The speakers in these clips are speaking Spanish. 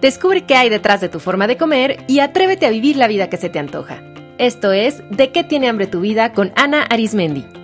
Descubre qué hay detrás de tu forma de comer y atrévete a vivir la vida que se te antoja. Esto es De qué tiene hambre tu vida con Ana Arismendi.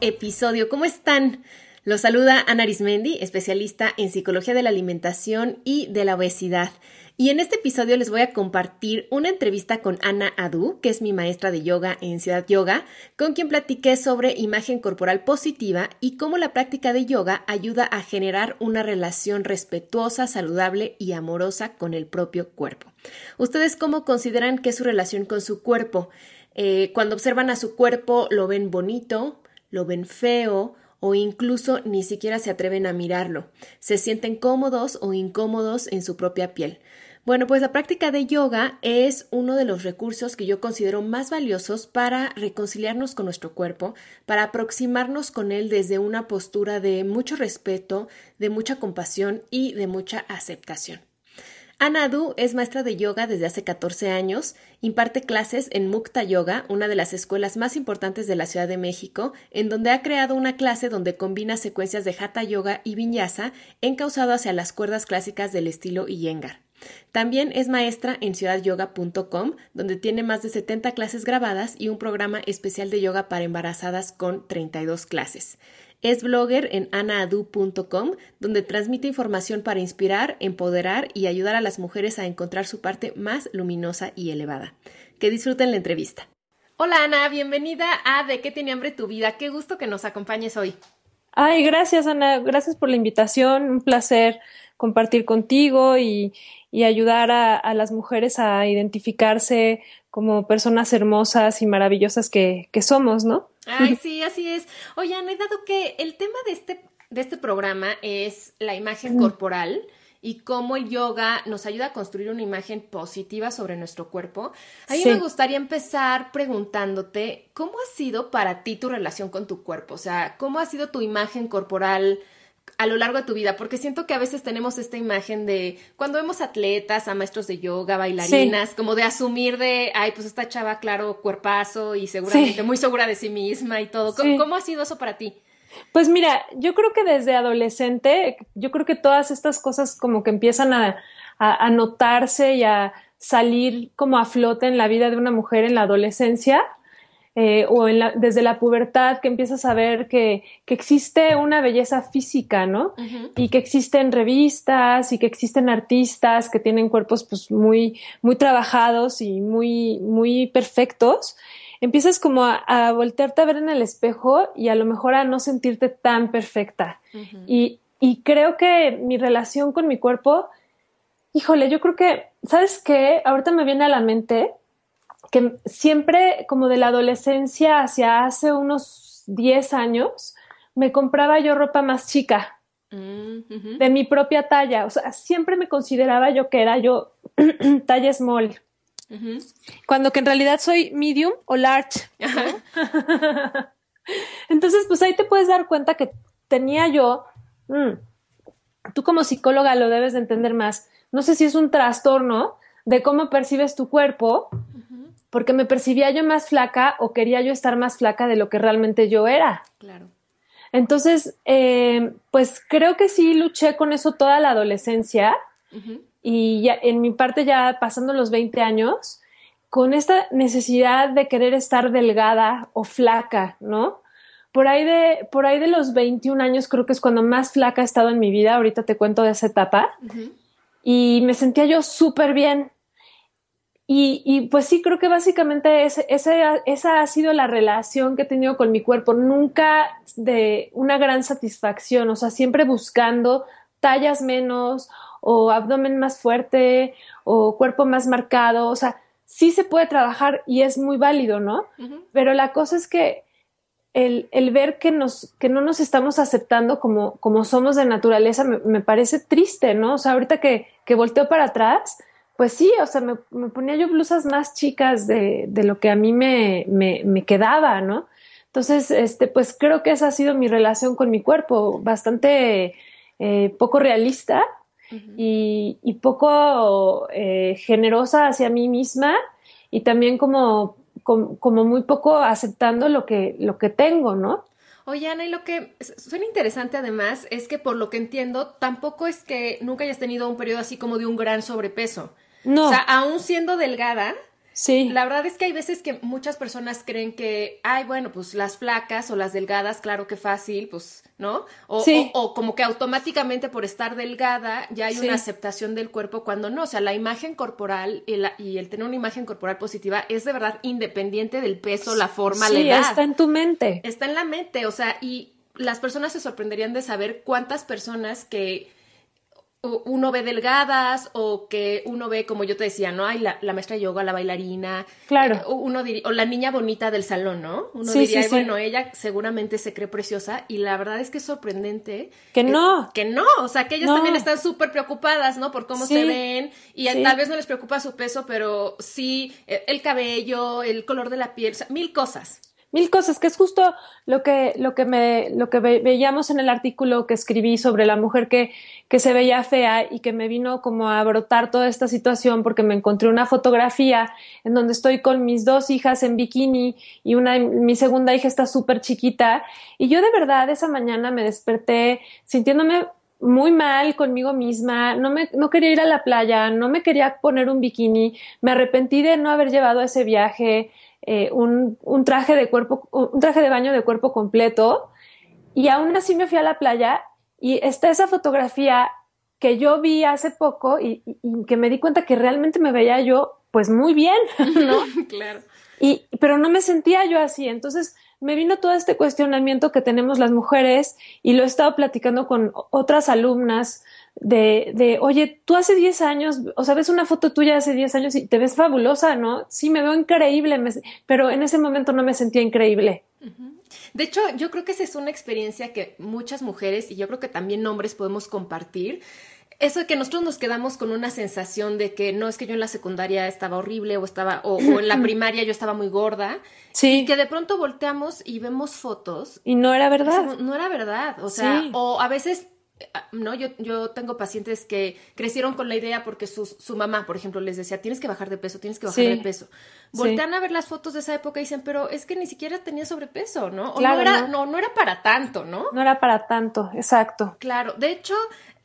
Episodio. ¿Cómo están? Los saluda Ana Arismendi, especialista en psicología de la alimentación y de la obesidad. Y en este episodio les voy a compartir una entrevista con Ana Adu, que es mi maestra de yoga en Ciudad Yoga, con quien platiqué sobre imagen corporal positiva y cómo la práctica de yoga ayuda a generar una relación respetuosa, saludable y amorosa con el propio cuerpo. ¿Ustedes cómo consideran que es su relación con su cuerpo? Eh, cuando observan a su cuerpo lo ven bonito, lo ven feo o incluso ni siquiera se atreven a mirarlo. Se sienten cómodos o incómodos en su propia piel. Bueno, pues la práctica de yoga es uno de los recursos que yo considero más valiosos para reconciliarnos con nuestro cuerpo, para aproximarnos con él desde una postura de mucho respeto, de mucha compasión y de mucha aceptación. Anadu es maestra de yoga desde hace 14 años, imparte clases en Mukta Yoga, una de las escuelas más importantes de la Ciudad de México, en donde ha creado una clase donde combina secuencias de Hatha Yoga y Vinyasa encausado hacia las cuerdas clásicas del estilo Iyengar. También es maestra en ciudadyoga.com, donde tiene más de 70 clases grabadas y un programa especial de yoga para embarazadas con 32 clases. Es blogger en anaadu.com, donde transmite información para inspirar, empoderar y ayudar a las mujeres a encontrar su parte más luminosa y elevada. Que disfruten la entrevista. Hola Ana, bienvenida a De qué tiene hambre tu vida. Qué gusto que nos acompañes hoy. Ay, gracias Ana, gracias por la invitación. Un placer compartir contigo y, ayudar a, las mujeres a identificarse como personas hermosas y maravillosas que, que somos, ¿no? Ay, sí, así es. Oye, he dado que el tema de este, de este programa es la imagen corporal y cómo el yoga nos ayuda a construir una imagen positiva sobre nuestro cuerpo. A mí me gustaría empezar preguntándote, ¿cómo ha sido para ti tu relación con tu cuerpo? O sea, ¿cómo ha sido tu imagen corporal? A lo largo de tu vida, porque siento que a veces tenemos esta imagen de cuando vemos atletas, a maestros de yoga, bailarinas, como de asumir de, ay, pues esta chava, claro, cuerpazo y seguramente muy segura de sí misma y todo. ¿Cómo, ha sido eso para ti? Pues mira, yo creo que desde adolescente, yo creo que todas estas cosas como que empiezan a, a notarse y a salir como a flote en la vida de una mujer en la adolescencia eh, o desde la pubertad que empiezas a ver que, existe una belleza física, ¿no? Y que existen revistas y que existen artistas que tienen cuerpos pues muy, muy trabajados y muy, muy perfectos. Empiezas como a, voltearte a ver en el espejo y a lo mejor a no sentirte tan perfecta. y, y creo que mi relación con mi cuerpo, híjole, yo creo que, ¿sabes qué? Ahorita me viene a la mente que siempre como de la adolescencia hacia hace unos 10 años, me compraba yo ropa más chica, mm, de mi propia talla. O sea, siempre me consideraba yo que era yo talla small. Cuando que en realidad soy medium o large. Entonces, pues ahí te puedes dar cuenta que tenía yo, mm, tú como psicóloga lo debes de entender más, no sé si es un trastorno de cómo percibes tu cuerpo, porque me percibía yo más flaca o quería yo estar más flaca de lo que realmente yo era. Claro. Entonces, eh, pues creo que sí luché con eso toda la adolescencia y ya en mi parte ya pasando los 20 años, con esta necesidad de querer estar delgada o flaca, ¿no? Por ahí de, por ahí de los 21 años creo que es cuando más flaca he estado en mi vida, ahorita te cuento de esa etapa, y me sentía yo súper bien, y, pues sí, creo que básicamente esa ha sido la relación que he tenido con mi cuerpo, nunca de una gran satisfacción, o sea, siempre buscando tallas menos o abdomen más fuerte o cuerpo más marcado, o sea, sí se puede trabajar y es muy válido, ¿no? Pero la cosa es que el, ver que, nos, que no nos estamos aceptando como, como somos de naturaleza me, parece triste, ¿no? O sea, ahorita que, que volteo para atrás, pues sí, o sea, me, ponía yo blusas más chicas de, de lo que a mí me, me, me, quedaba, ¿no? Entonces, este, pues creo que esa ha sido mi relación con mi cuerpo, bastante eh, poco realista y, poco eh, generosa hacia mí misma y también como, como, muy poco aceptando lo que, lo que tengo, ¿no? Oye, Ana, y lo que suena interesante además es que por lo que entiendo, tampoco es que nunca hayas tenido un periodo así como de un gran sobrepeso. No. O sea, aún siendo delgada, Sí. La verdad es que hay veces que muchas personas creen que, ay, bueno, pues las flacas o las delgadas, claro que fácil, pues, ¿no? O, o, como que automáticamente por estar delgada ya hay una aceptación del cuerpo cuando no. O sea, la imagen corporal y, y, el tener una imagen corporal positiva es de verdad independiente del peso, la forma, la edad. está en tu mente. Está en la mente, o sea, y las personas se sorprenderían de saber cuántas personas que uno ve delgadas o que uno ve, como yo te decía, ¿no? Hay la, maestra de yoga, la bailarina. Claro. Eh, uno o la niña bonita del salón, ¿no? Uno diría, bueno, ella seguramente se cree preciosa y la verdad es que es sorprendente. Que no. Que, no, o sea, que ellas también están súper preocupadas, ¿no? Por cómo se ven y tal vez no les preocupa su peso, pero sí eh, el cabello, el color de la piel, o sea, mil cosas mil cosas, que es justo lo que, lo que, me, lo que veíamos en el artículo que escribí sobre la mujer que, que se veía fea y que me vino como a brotar toda esta situación porque me encontré una fotografía en donde estoy con mis dos hijas en bikini y una, mi segunda hija está súper chiquita. Y yo de verdad esa mañana me desperté sintiéndome muy mal conmigo misma, no, me, no quería ir a la playa, no me quería poner un bikini, me arrepentí de no haber llevado ese viaje, eh, un, un, traje de cuerpo, un traje de baño de cuerpo completo y aún así me fui a la playa y está esa fotografía que yo vi hace poco y, que me di cuenta que realmente me veía yo pues muy bien, ¿no? claro. Y, pero no me sentía yo así, entonces me vino todo este cuestionamiento que tenemos las mujeres y lo he estado platicando con otras alumnas de, de, oye, tú hace 10 años, o sea, ves una foto tuya hace 10 años y te ves fabulosa, ¿no? Sí, me veo increíble, pero en ese momento no me sentía increíble. De hecho, yo creo que esa es una experiencia que muchas mujeres y yo creo que también hombres podemos compartir. Eso de que nosotros nos quedamos con una sensación de que no es que yo en la secundaria estaba horrible o estaba o, en la primaria yo estaba muy gorda. Sí. Y que de pronto volteamos y vemos fotos. Y no era verdad. No, era verdad. O sea, o a veces no, yo, yo tengo pacientes que crecieron con la idea porque su, su mamá, por ejemplo, les decía, tienes que bajar de peso, tienes que bajar de peso. Voltean a ver las fotos de esa época y dicen, pero es que ni siquiera tenía sobrepeso, ¿no? O no era, no, no era para tanto, ¿no? No era para tanto, exacto. Claro, de hecho,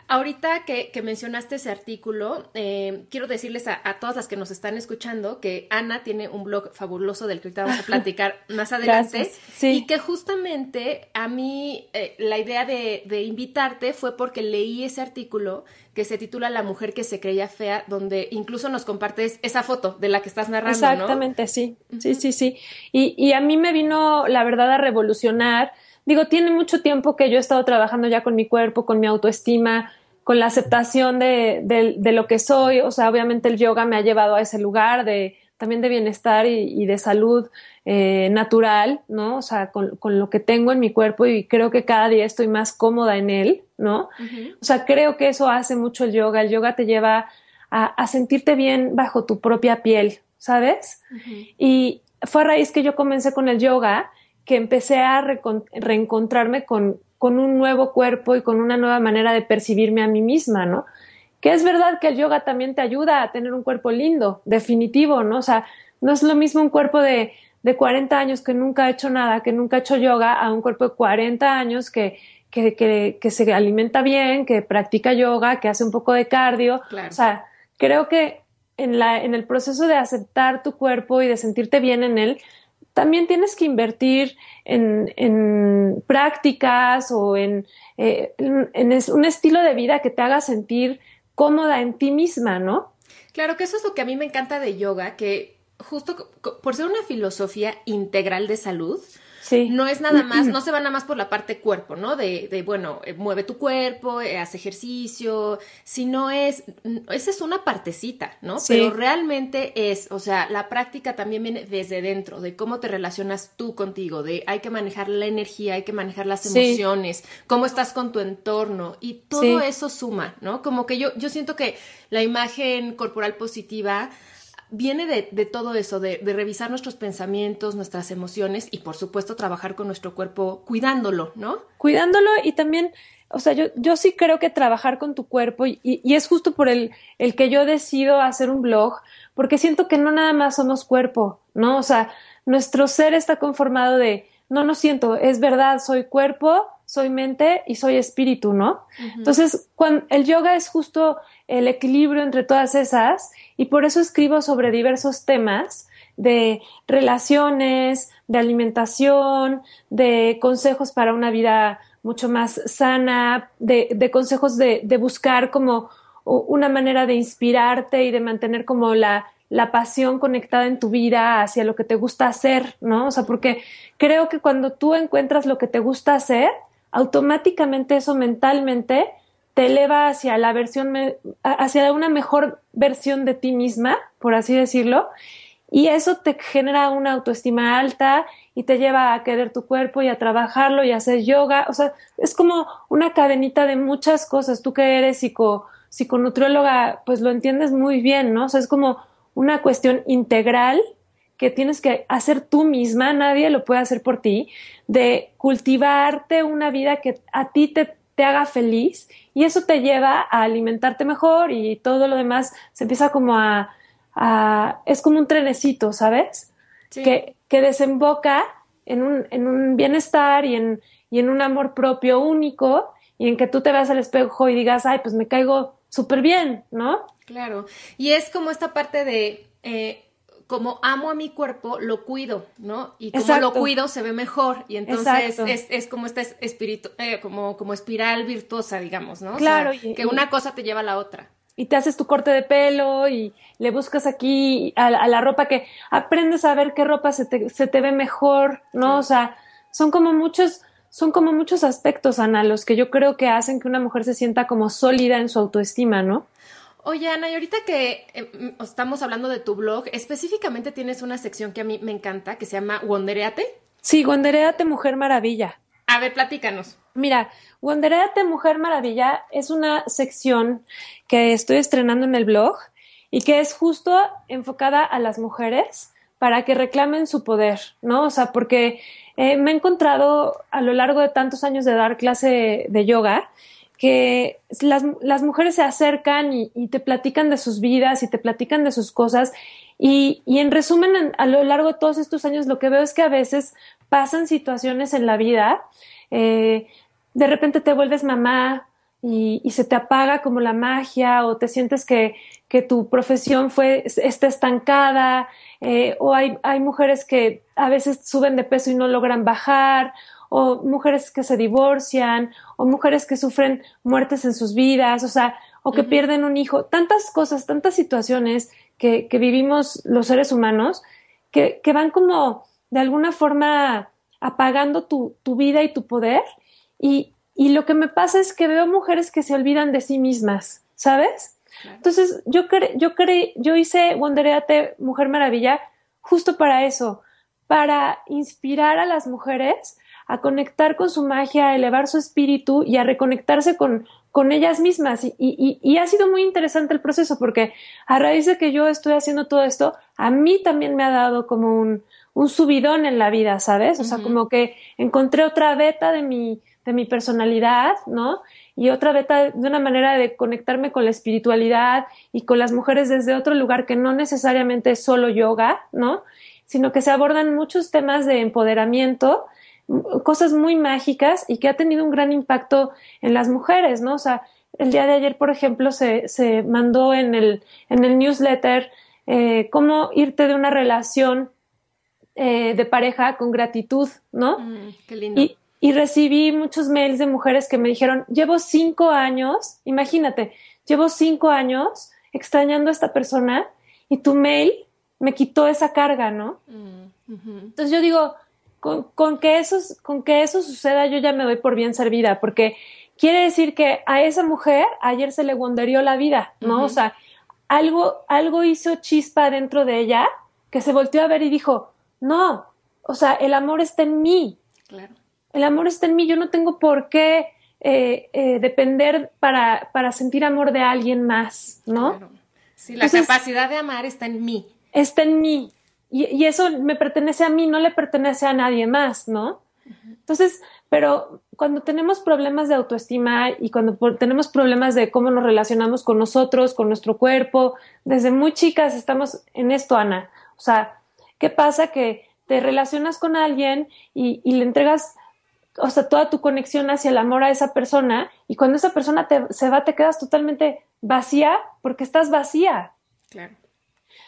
Ahorita que, mencionaste ese artículo, eh, quiero decirles a, todas las que nos están escuchando que Ana tiene un blog fabuloso del que ahorita vamos a platicar más adelante. Y que justamente a mí eh, la idea de, invitarte fue porque leí ese artículo que se titula La mujer que se creía fea, donde incluso nos compartes esa foto de la que estás narrando. Exactamente, sí. Sí, sí, sí. Y, y a mí me vino, la verdad, a revolucionar digo, tiene mucho tiempo que yo he estado trabajando ya con mi cuerpo, con mi autoestima, con la aceptación de, de, lo que soy. O sea, obviamente el yoga me ha llevado a ese lugar de también de bienestar y, de salud eh, natural, ¿no? O sea, con, con, lo que tengo en mi cuerpo y creo que cada día estoy más cómoda en él, ¿no? O sea, creo que eso hace mucho el yoga. El yoga te lleva a, a sentirte bien bajo tu propia piel, ¿sabes? Y fue a raíz que yo comencé con el yoga que empecé a reencontrarme con, con un nuevo cuerpo y con una nueva manera de percibirme a mí misma, ¿no? Que es verdad que el yoga también te ayuda a tener un cuerpo lindo, definitivo, ¿no? O sea, no es lo mismo un cuerpo de, de 40 años que nunca ha hecho nada, que nunca ha hecho yoga, a un cuerpo de 40 años que, que, que, que se alimenta bien, que practica yoga, que hace un poco de cardio. O sea, creo que en, la, en el proceso de aceptar tu cuerpo y de sentirte bien en él, también tienes que invertir en, prácticas o en, eh, en, un estilo de vida que te haga sentir cómoda en ti misma, ¿no? Claro que eso es lo que a mí me encanta de yoga, que justo por ser una filosofía integral de salud, no es nada más, no se va nada más por la parte cuerpo, ¿no? De, de bueno, eh, mueve tu cuerpo, eh, haz ejercicio, sino es, esa es una partecita, ¿no? Pero realmente es, o sea, la práctica también viene desde dentro, de cómo te relacionas tú contigo, de hay que manejar la energía, hay que manejar las emociones, cómo estás con tu entorno y todo eso suma, ¿no? Como que yo, yo siento que la imagen corporal positiva viene de, de todo eso, de, de, revisar nuestros pensamientos, nuestras emociones y por supuesto trabajar con nuestro cuerpo cuidándolo, ¿no? Cuidándolo y también, o sea, yo, yo sí creo que trabajar con tu cuerpo y, y es justo por el, el que yo decido hacer un blog, porque siento que no nada más somos cuerpo, ¿no? O sea, nuestro ser está conformado de, no, no siento, es verdad, soy cuerpo, soy mente y soy espíritu, ¿no? Entonces, cuando, el yoga es justo el equilibrio entre todas esas y por eso escribo sobre diversos temas de relaciones, de alimentación, de consejos para una vida mucho más sana, de, de consejos de, de buscar como una manera de inspirarte y de mantener como la, la pasión conectada en tu vida hacia lo que te gusta hacer, ¿no? O sea, porque creo que cuando tú encuentras lo que te gusta hacer, automáticamente eso mentalmente te eleva hacia la versión, hacia una mejor versión de ti misma, por así decirlo, y eso te genera una autoestima alta y te lleva a querer tu cuerpo y a trabajarlo y a hacer yoga. O sea, es como una cadenita de muchas cosas. Tú que eres psico, psiconutrióloga, pues lo entiendes muy bien, ¿no? O sea, es como una cuestión integral que tienes que hacer tú misma, nadie lo puede hacer por ti, de cultivarte una vida que a ti te, te haga feliz y eso te lleva a alimentarte mejor y todo lo demás se empieza como a, a es como un trenecito, ¿sabes? Que, que desemboca en un, en un bienestar y en, y en un amor propio único y en que tú te veas al espejo y digas, ay, pues me caigo súper bien, ¿no? Claro. Y es como esta parte de, eh, como amo a mi cuerpo, lo cuido, ¿no? Y como lo cuido, se ve mejor. Y entonces es, es, como esta espíritu, eh, como, como espiral virtuosa, digamos, ¿no? Claro. que una cosa te lleva a la otra. Y te haces tu corte de pelo y le buscas aquí a, la ropa que aprendes a ver qué ropa se te, se te ve mejor, ¿no? O sea, son como muchos, son como muchos aspectos, Ana, los que yo creo que hacen que una mujer se sienta como sólida en su autoestima, ¿no? Oye, Ana, y ahorita que eh, mm, estamos hablando de tu blog, específicamente tienes una sección que a mí me encanta, que se llama Wondereate. Sí, Wondereate Mujer Maravilla. A ver, platícanos. Mira, Wondereate Mujer Maravilla es una sección que estoy estrenando en el blog y que es justo enfocada a las mujeres para que reclamen su poder, ¿no? O sea, porque eh, me he encontrado a lo largo de tantos años de dar clase de yoga que las, las mujeres se acercan y, te platican de sus vidas y te platican de sus cosas. Y, y en resumen, a lo largo de todos estos años, lo que veo es que a veces pasan situaciones en la vida, eh, de repente te vuelves mamá y, se te apaga como la magia o te sientes que, que tu profesión fue, está estancada, eh, o hay, hay mujeres que a veces suben de peso y no logran bajar, o mujeres que se divorcian, o mujeres que sufren muertes en sus vidas, o sea, o que pierden un hijo, tantas cosas, tantas situaciones que, que vivimos los seres humanos que, que, van como de alguna forma apagando tu, tu vida y tu poder. Y, y, lo que me pasa es que veo mujeres que se olvidan de sí mismas, ¿sabes? Entonces, yo, cre yo, cre yo hice Wondereate Mujer Maravilla justo para eso, para inspirar a las mujeres a conectar con su magia, a elevar su espíritu y a reconectarse con, con ellas mismas. Y, y, y, ha sido muy interesante el proceso porque a raíz de que yo estoy haciendo todo esto, a mí también me ha dado como un, un subidón en la vida, ¿sabes? O sea, como que encontré otra beta de mi, de mi personalidad, ¿no? Y otra beta de una manera de conectarme con la espiritualidad y con las mujeres desde otro lugar que no necesariamente es solo yoga, ¿no? Sino que se abordan muchos temas de empoderamiento cosas muy mágicas y que ha tenido un gran impacto en las mujeres, ¿no? O sea, el día de ayer, por ejemplo, se, se mandó en el, en el newsletter eh, cómo irte de una relación eh, de pareja con gratitud, ¿no? Mm, qué lindo. Y, y recibí muchos mails de mujeres que me dijeron, llevo cinco años, imagínate, llevo cinco años extrañando a esta persona y tu mail me quitó esa carga, ¿no? Mm, Entonces yo digo, con, que eso, con que eso suceda yo ya me doy por bien servida, porque quiere decir que a esa mujer ayer se le wonderió la vida, ¿no? O sea, algo, algo hizo chispa dentro de ella que se volteó a ver y dijo, no, o sea, el amor está en mí. Claro. El amor está en mí, yo no tengo por qué eh, eh, depender para, para sentir amor de alguien más, ¿no? Claro. Sí, la capacidad de amar está en mí. está en mí y, eso me pertenece a mí, no le pertenece a nadie más, ¿no? Entonces, pero cuando tenemos problemas de autoestima y cuando tenemos problemas de cómo nos relacionamos con nosotros, con nuestro cuerpo, desde muy chicas estamos en esto, Ana. O sea, ¿qué pasa? Que te relacionas con alguien y, le entregas, o sea, toda tu conexión hacia el amor a esa persona y cuando esa persona te, se va te quedas totalmente vacía porque estás vacía. Claro.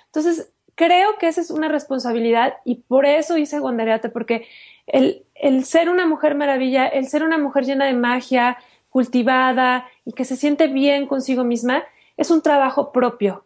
Entonces, creo que esa es una responsabilidad y por eso hice Gondariate, porque el, el ser una mujer maravilla, el ser una mujer llena de magia, cultivada y que se siente bien consigo misma, es un trabajo propio.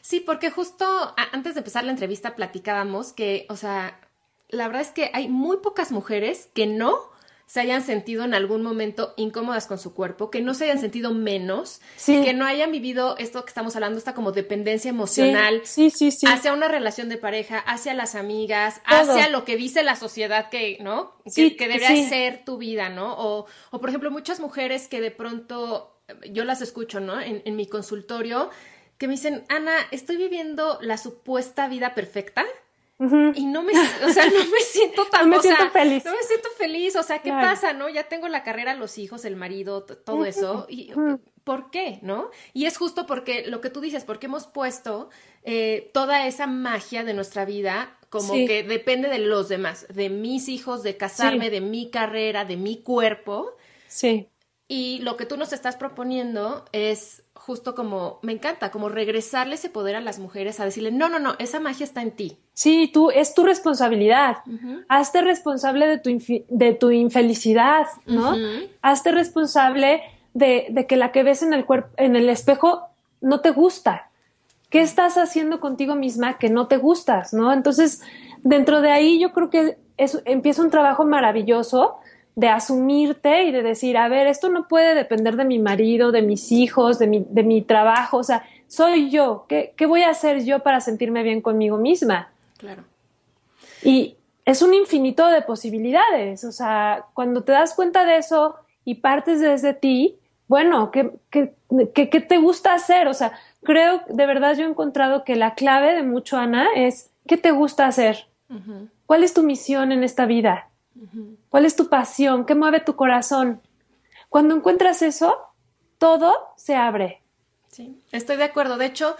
Sí, porque justo antes de empezar la entrevista platicábamos que, o sea, la verdad es que hay muy pocas mujeres que no se hayan sentido en algún momento incómodas con su cuerpo, que no se hayan sentido menos, que no hayan vivido esto que estamos hablando, esta como dependencia emocional sí, sí, sí, hacia una relación de pareja, hacia las amigas, hacia lo que dice la sociedad que, ¿no? Que, que debería ser tu vida, ¿no? O, o, por ejemplo, muchas mujeres que de pronto, yo las escucho, ¿no? En, en mi consultorio, que me dicen, Ana, estoy viviendo la supuesta vida perfecta y no me, o sea, no me siento tan, no me siento feliz. No me siento feliz, o sea, ¿qué pasa, no? Ya tengo la carrera, los hijos, el marido, todo eso. Y, ¿Por qué, no? Y es justo porque lo que tú dices, porque hemos puesto eh, toda esa magia de nuestra vida como que depende de los demás, de mis hijos, de casarme, de mi carrera, de mi cuerpo. Sí. Y lo que tú nos estás proponiendo es justo como, me encanta, como regresarle ese poder a las mujeres, a decirle, no, no, no, esa magia está en ti. Sí, tú, es tu responsabilidad. Hazte responsable de tu, de tu infelicidad, ¿no? Hazte responsable de, de, que la que ves en el, cuerpo, en el espejo no te gusta. ¿Qué estás haciendo contigo misma que no te gustas, no? Entonces, dentro de ahí yo creo que es, empieza un trabajo maravilloso de asumirte y de decir, a ver, esto no puede depender de mi marido, de mis hijos, de mi, de mi trabajo, o sea, soy yo, ¿Qué, ¿qué voy a hacer yo para sentirme bien conmigo misma? Claro. Y es un infinito de posibilidades, o sea, cuando te das cuenta de eso y partes desde ti, bueno, ¿qué, qué, qué, te gusta hacer? O sea, creo, de verdad yo he encontrado que la clave de mucho, Ana, es ¿qué te gusta hacer? ¿Cuál es tu misión en esta vida? ¿Cuál es tu pasión? ¿Qué mueve tu corazón? Cuando encuentras eso, todo se abre. Sí, estoy de acuerdo. De hecho,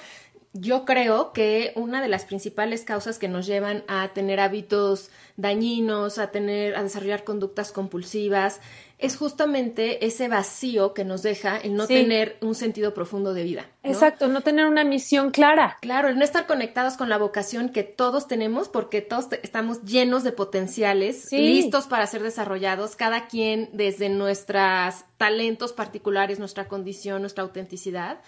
yo creo que una de las principales causas que nos llevan a tener hábitos dañinos, a tener, a desarrollar conductas compulsivas, es justamente ese vacío que nos deja el no tener un sentido profundo de vida. Exacto, no tener una misión clara. Claro, el no estar conectados con la vocación que todos tenemos, porque todos estamos llenos de potenciales, listos para ser desarrollados, cada quien desde nuestros talentos particulares, nuestra condición, nuestra autenticidad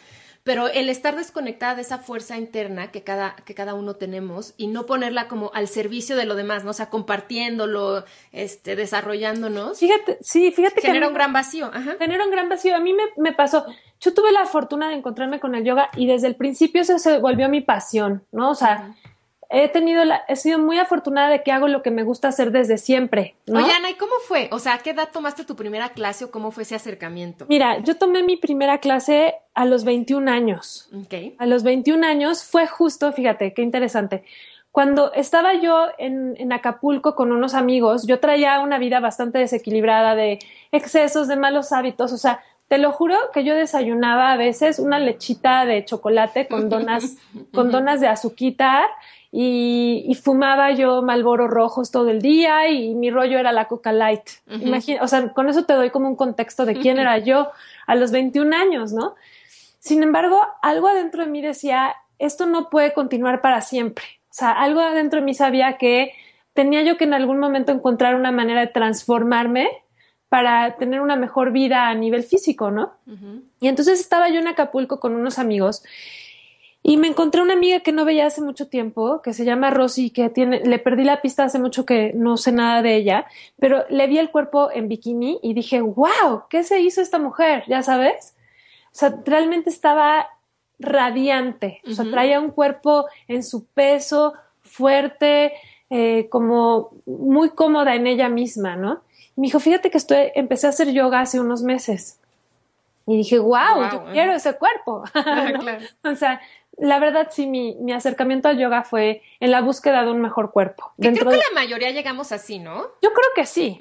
pero el estar desconectada de esa fuerza interna que cada, que cada uno tenemos y no ponerla como al servicio de lo demás, ¿no? O sea, compartiéndolo, este, desarrollándonos. Fíjate, sí, fíjate que. Genera un gran vacío. Ajá. Genera un gran vacío. A mí me, me, pasó. Yo tuve la fortuna de encontrarme con el yoga y desde el principio eso se volvió mi pasión, ¿no? O sea, he tenido la, he sido muy afortunada de que hago lo que me gusta hacer desde siempre. ¿no? Oye, Ana, ¿y cómo fue? O sea, ¿a qué edad tomaste tu primera clase o cómo fue ese acercamiento? Mira, yo tomé mi primera clase a los 21 años. Okay. A los 21 años fue justo, fíjate, qué interesante. Cuando estaba yo en, en, Acapulco con unos amigos, yo traía una vida bastante desequilibrada de excesos, de malos hábitos, o sea, te lo juro que yo desayunaba a veces una lechita de chocolate con donas, con donas de azuquitar y, fumaba yo malboro rojos todo el día y mi rollo era la Coca Light. Imagina, o sea, con eso te doy como un contexto de quién era yo a los 21 años, ¿no? Sin embargo, algo adentro de mí decía, esto no puede continuar para siempre. O sea, algo adentro de mí sabía que tenía yo que en algún momento encontrar una manera de transformarme para tener una mejor vida a nivel físico, ¿no? Y entonces estaba yo en Acapulco con unos amigos y me encontré una amiga que no veía hace mucho tiempo, que se llama Rosy, que tiene, le perdí la pista hace mucho que no sé nada de ella, pero le vi el cuerpo en bikini y dije, wow, ¿qué se hizo esta mujer? ¿Ya sabes? O sea, realmente estaba radiante, o sea, traía un cuerpo en su peso, fuerte, eh, como muy cómoda en ella misma, ¿no? Y me dijo, fíjate que estoy, empecé a hacer yoga hace unos meses. Y dije, wow, yo quiero ese cuerpo. O sea, la verdad sí, mi, mi, acercamiento al yoga fue en la búsqueda de un mejor cuerpo. Que creo que la mayoría llegamos así, ¿no? Yo creo que sí.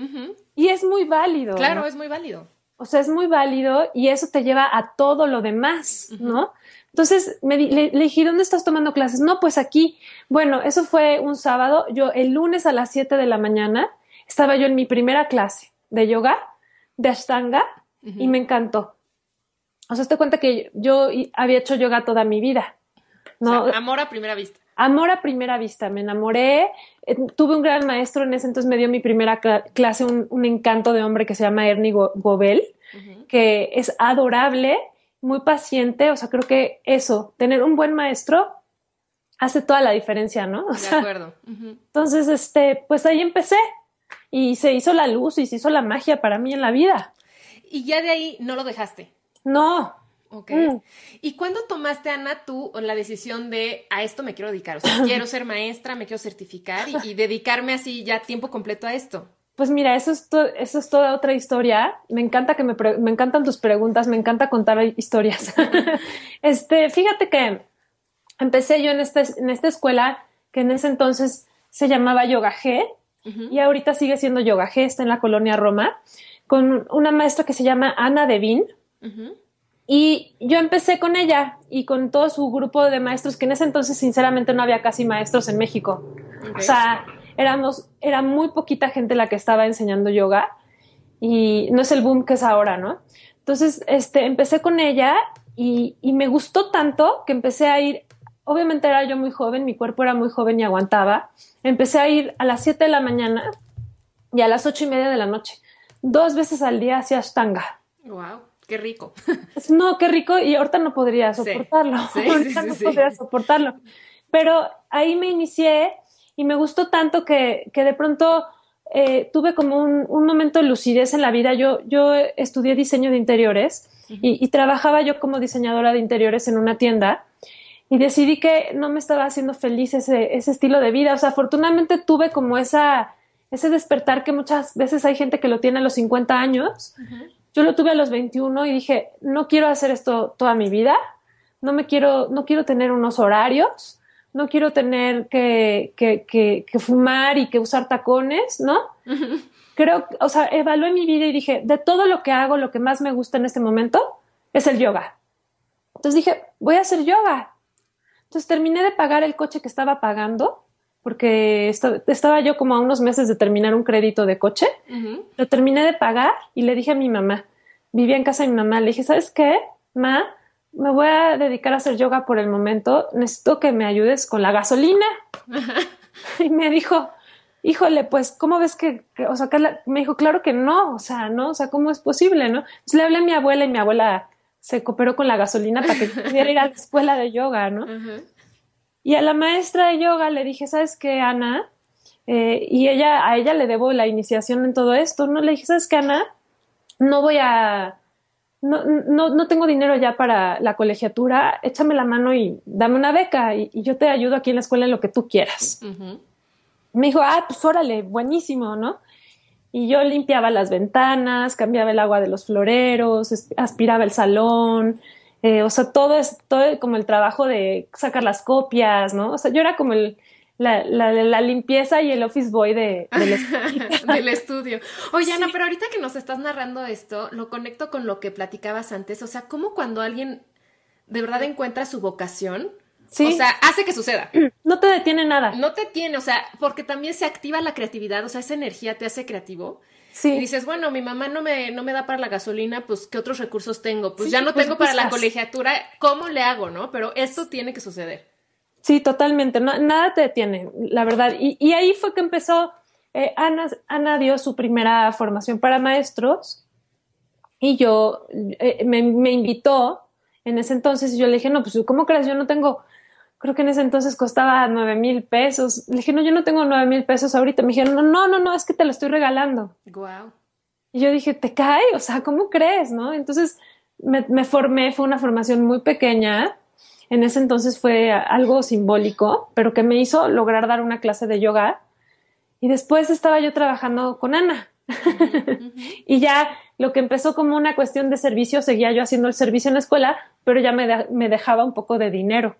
Y es muy válido. Claro, es muy válido. O sea, es muy válido y eso te lleva a todo lo demás, ¿no? Entonces me le, dije, ¿dónde estás tomando clases? No, pues aquí. Bueno, eso fue un sábado. Yo el lunes a las 7 de la mañana estaba yo en mi primera clase de yoga, de Ashtanga, y me encantó. O sea, te cuenta que yo había hecho yoga toda mi vida. ¿No? amor a primera vista. Amor a primera vista, me enamoré. Eh, tuve un gran maestro en ese entonces, me dio mi primera clase, un, encanto de hombre que se llama Ernie Gobel, que es adorable, muy paciente. O sea, creo que eso, tener un buen maestro hace toda la diferencia, ¿no? de acuerdo. Entonces, este, pues ahí empecé y se hizo la luz y se hizo la magia para mí en la vida. Y ya de ahí no lo dejaste. No. Ok. Mm. ¿Y cuándo tomaste, Ana, tú la decisión de a esto me quiero dedicar? O sea, quiero ser maestra, me quiero certificar y, dedicarme así ya tiempo completo a esto. Pues mira, eso es, eso es toda otra historia. Me encanta que me, me encantan tus preguntas, me encanta contar historias. este, fíjate que empecé yo en, este, en esta escuela que en ese entonces se llamaba Yoga G y ahorita sigue siendo Yoga G, está en la colonia Roma, con una maestra que se llama Ana Devin. Y yo empecé con ella y con todo su grupo de maestros, que en ese entonces sinceramente no había casi maestros en México. O sea, éramos, era muy poquita gente la que estaba enseñando yoga y no es el boom que es ahora, ¿no? Entonces, este, empecé con ella y, y me gustó tanto que empecé a ir, obviamente era yo muy joven, mi cuerpo era muy joven y aguantaba, empecé a ir a las 7 de la mañana y a las ocho y media de la noche, dos veces al día hacia Ashtanga. Wow. Qué rico. No, qué rico y ahorita no podría soportarlo. ahorita no podría soportarlo. Pero ahí me inicié y me gustó tanto que, que de pronto eh, tuve como un, un, momento de lucidez en la vida. Yo, yo estudié diseño de interiores y, y, trabajaba yo como diseñadora de interiores en una tienda y decidí que no me estaba haciendo feliz ese, ese estilo de vida. O sea, afortunadamente tuve como esa, ese despertar que muchas veces hay gente que lo tiene a los 50 años. Yo lo tuve a los 21 y dije, no quiero hacer esto toda mi vida, no me quiero, no quiero tener unos horarios, no quiero tener que, que, que, fumar y que usar tacones, ¿no? Creo, o sea, evalué mi vida y dije, de todo lo que hago, lo que más me gusta en este momento es el yoga. Entonces dije, voy a hacer yoga. Entonces terminé de pagar el coche que estaba pagando, porque estaba yo como a unos meses de terminar un crédito de coche. Lo terminé de pagar y le dije a mi mamá, vivía en casa de mi mamá, le dije, ¿sabes qué? Ma, me voy a dedicar a hacer yoga por el momento, necesito que me ayudes con la gasolina. y me dijo, híjole, pues, ¿cómo ves que, o sea, que me dijo, claro que no, o sea, no, o sea, ¿cómo es posible, no? Entonces le hablé a mi abuela y mi abuela se cooperó con la gasolina para que pudiera ir a la escuela de yoga, ¿no? Y a la maestra de yoga le dije, ¿sabes qué, Ana? Eh, y ella, a ella le debo la iniciación en todo esto, ¿no? Le dije, ¿sabes qué, Ana? no voy a, no, no, no, tengo dinero ya para la colegiatura, échame la mano y dame una beca y, yo te ayudo aquí en la escuela en lo que tú quieras. Me dijo, ah, pues órale, buenísimo, ¿no? Y yo limpiaba las ventanas, cambiaba el agua de los floreros, aspiraba el salón, eh, o sea, todo es todo como el trabajo de sacar las copias, ¿no? O sea, yo era como el, la, la, la, limpieza y el office boy de, del, estudio. Oye, Ana, pero ahorita que nos estás narrando esto, lo conecto con lo que platicabas antes. O sea, ¿cómo cuando alguien de verdad encuentra su vocación? O sea, hace que suceda. No te detiene nada. No te tiene, o sea, porque también se activa la creatividad, o sea, esa energía te hace creativo. Sí. Y dices, bueno, mi mamá no me, no me da para la gasolina, pues, ¿qué otros recursos tengo? Pues ya no pues tengo para la colegiatura, ¿cómo le hago, no? Pero esto tiene que suceder. Sí, totalmente. nada te detiene, la verdad. Y, ahí fue que empezó. Eh, Ana, Ana dio su primera formación para maestros y yo eh, me, invitó en ese entonces y yo le dije, no, pues ¿cómo crees? Yo no tengo, creo que en ese entonces costaba nueve mil pesos. Le dije, no, yo no tengo nueve mil pesos ahorita. Me dijeron, no, no, no, no, es que te lo estoy regalando. Wow. Y yo dije, ¿te cae? O sea, ¿cómo crees? ¿No? Entonces me, me formé, fue una formación muy pequeña en ese entonces fue algo simbólico, pero que me hizo lograr dar una clase de yoga. Y después estaba yo trabajando con Ana. y ya lo que empezó como una cuestión de servicio, seguía yo haciendo el servicio en la escuela, pero ya me, me dejaba un poco de dinero.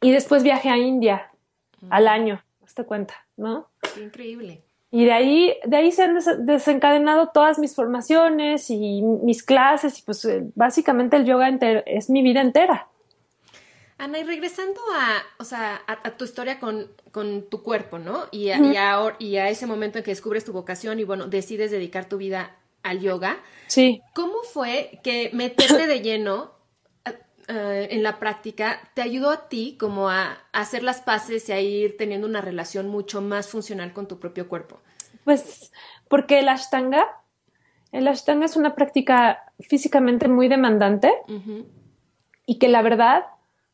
Y después viajé a India al año, hazte cuenta, ¿no? Qué increíble. Y de ahí, de ahí se han desencadenado todas mis formaciones y mis clases y pues básicamente el yoga es mi vida entera. Ana, y regresando a, o sea, a, tu historia con, tu cuerpo, ¿no? Y a, y a ese momento en que descubres tu vocación y bueno, decides dedicar tu vida al yoga. Sí. ¿Cómo fue que meterte de lleno eh, en la práctica te ayudó a ti como a, hacer las paces y a ir teniendo una relación mucho más funcional con tu propio cuerpo? Pues porque el ashtanga, el ashtanga es una práctica físicamente muy demandante y que la verdad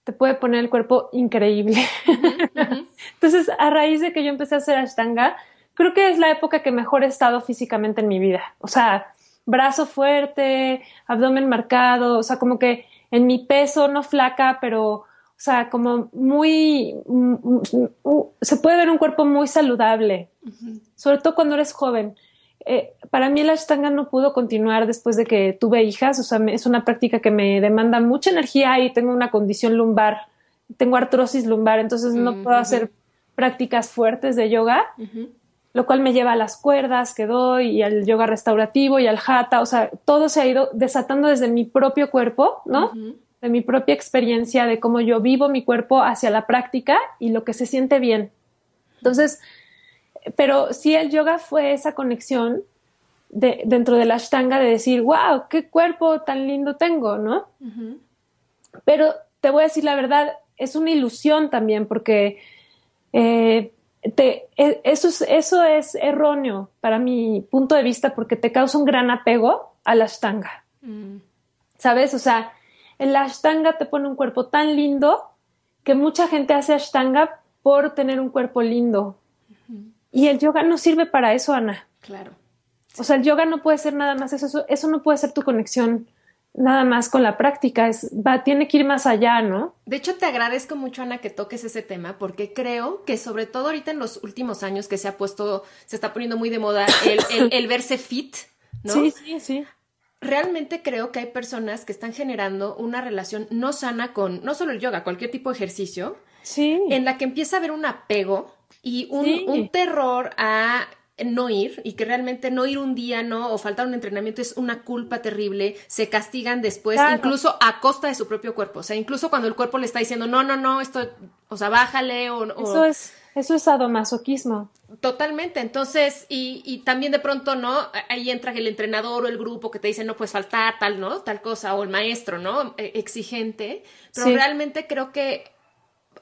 te puede poner el cuerpo increíble. Entonces, a raíz de que yo empecé a hacer ashtanga, creo que es la época que mejor he estado físicamente en mi vida. O sea, brazo fuerte, abdomen marcado, o sea, como que en mi peso, no flaca, pero, o sea, como muy, mm, mm, mm, se puede ver un cuerpo muy saludable, sobre todo cuando eres joven. Eh, para mí la ashtanga no pudo continuar después de que tuve hijas, o sea, es una práctica que me demanda mucha energía y tengo una condición lumbar, tengo artrosis lumbar, entonces no puedo hacer prácticas fuertes de yoga, lo cual me lleva a las cuerdas que doy y al yoga restaurativo y al hatha, o sea, todo se ha ido desatando desde mi propio cuerpo, ¿no? De mi propia experiencia, de cómo yo vivo mi cuerpo hacia la práctica y lo que se siente bien. Entonces, pero sí el yoga fue esa conexión de, dentro de la ashtanga de decir, wow, qué cuerpo tan lindo tengo, ¿no? Pero te voy a decir la verdad, es una ilusión también porque eh, te, e, eso, es, eso es erróneo para mi punto de vista porque te causa un gran apego a la ashtanga. Mm. ¿Sabes? O sea, la ashtanga te pone un cuerpo tan lindo que mucha gente hace ashtanga por tener un cuerpo lindo. Y el yoga no sirve para eso, Ana. Claro. O sea, el yoga no puede ser nada más eso, eso no puede ser tu conexión nada más con la práctica, es, va, tiene que ir más allá, ¿no? De hecho, te agradezco mucho, Ana, que toques ese tema, porque creo que sobre todo ahorita en los últimos años que se ha puesto, se está poniendo muy de moda el, el, verse fit, ¿no? Sí, sí, sí. Realmente creo que hay personas que están generando una relación no sana con no solo el yoga, cualquier tipo de ejercicio, sí. en la que empieza a haber un apego y un, terror a no ir y que realmente no ir un día, ¿no? O faltar un entrenamiento es una culpa terrible, se castigan después, incluso a costa de su propio cuerpo, o sea, incluso cuando el cuerpo le está diciendo, no, no, no, esto, o sea, bájale o... Eso es, eso es sadomasoquismo. Totalmente, entonces, y, y también de pronto, ¿no? Ahí entra el entrenador o el grupo que te dice, no puedes faltar, tal, ¿no? Tal cosa, o el maestro, ¿no? E, exigente, pero realmente creo que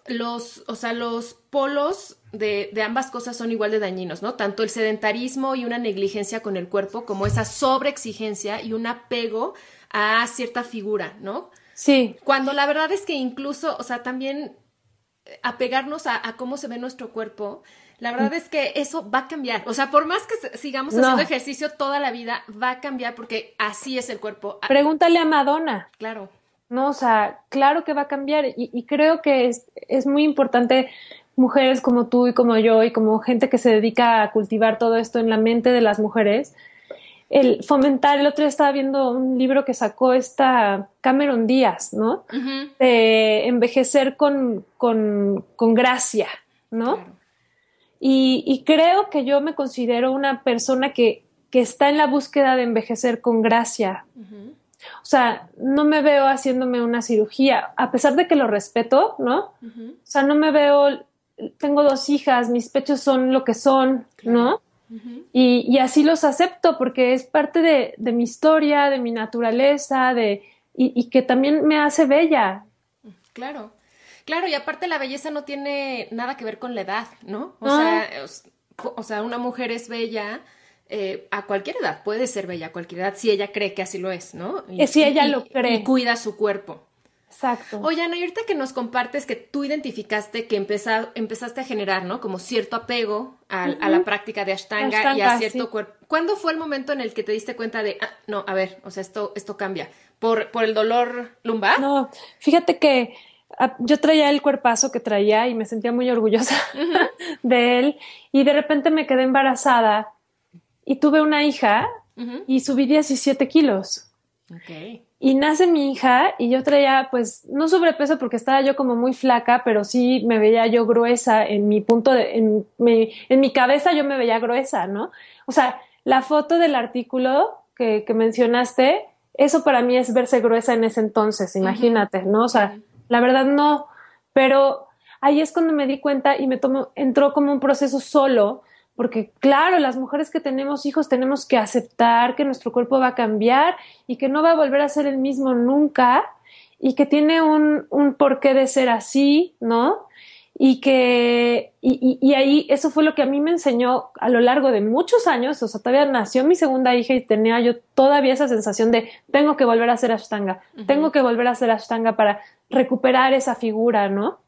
los, o sea, los polos de, de, ambas cosas son igual de dañinos, ¿no? Tanto el sedentarismo y una negligencia con el cuerpo, como esa sobreexigencia y un apego a cierta figura, ¿no? Sí. Cuando la verdad es que incluso, o sea, también apegarnos a, cómo se ve nuestro cuerpo, la verdad es que eso va a cambiar. O sea, por más que sigamos haciendo ejercicio toda la vida, va a cambiar porque así es el cuerpo. Pregúntale a Madonna. Claro. No, o sea, claro que va a cambiar y, creo que es, es, muy importante mujeres como tú y como yo y como gente que se dedica a cultivar todo esto en la mente de las mujeres, el fomentar, el otro día estaba viendo un libro que sacó esta Cameron Díaz, ¿no? De envejecer con, con, con gracia, ¿no? Y, y, creo que yo me considero una persona que, que, está en la búsqueda de envejecer con gracia. O sea, no me veo haciéndome una cirugía, a pesar de que lo respeto, ¿no? O sea, no me veo, tengo dos hijas, mis pechos son lo que son, ¿no? y, así los acepto porque es parte de, mi historia, de mi naturaleza, de, y, que también me hace bella. Claro, claro, y aparte la belleza no tiene nada que ver con la edad, ¿no? O, sea, o sea, una mujer es bella eh, a cualquier edad, puede ser bella a cualquier edad, si ella cree que así lo es, ¿no? Y, si ella lo cree. Y cuida su cuerpo. Exacto. Oye, Ana, y ahorita que nos compartes que tú identificaste que empezaste a generar, ¿no? Como cierto apego a, la práctica de Ashtanga, y a cierto cuerpo. ¿Cuándo fue el momento en el que te diste cuenta de, ah, no, a ver, o sea, esto, esto cambia? ¿Por, ¿Por el dolor lumbar? No, fíjate que ah, yo traía el cuerpazo que traía y me sentía muy orgullosa de él y de repente me quedé embarazada y tuve una hija y subí 17 kilos. y nace mi hija y yo traía, pues, no sobrepeso porque estaba yo como muy flaca, pero sí me veía yo gruesa en mi punto de, en mi, en mi cabeza yo me veía gruesa, ¿no? O sea, la foto del artículo que, que mencionaste, eso para mí es verse gruesa en ese entonces, imagínate, ¿no? O sea, la verdad no, pero ahí es cuando me di cuenta y me tomó, entró como un proceso solo porque claro, las mujeres que tenemos hijos tenemos que aceptar que nuestro cuerpo va a cambiar y que no va a volver a ser el mismo nunca y que tiene un, un porqué de ser así, ¿no? Y que, y, y, ahí eso fue lo que a mí me enseñó a lo largo de muchos años, o sea, todavía nació mi segunda hija y tenía yo todavía esa sensación de tengo que volver a hacer ashtanga, tengo que volver a hacer ashtanga para recuperar esa figura, ¿no?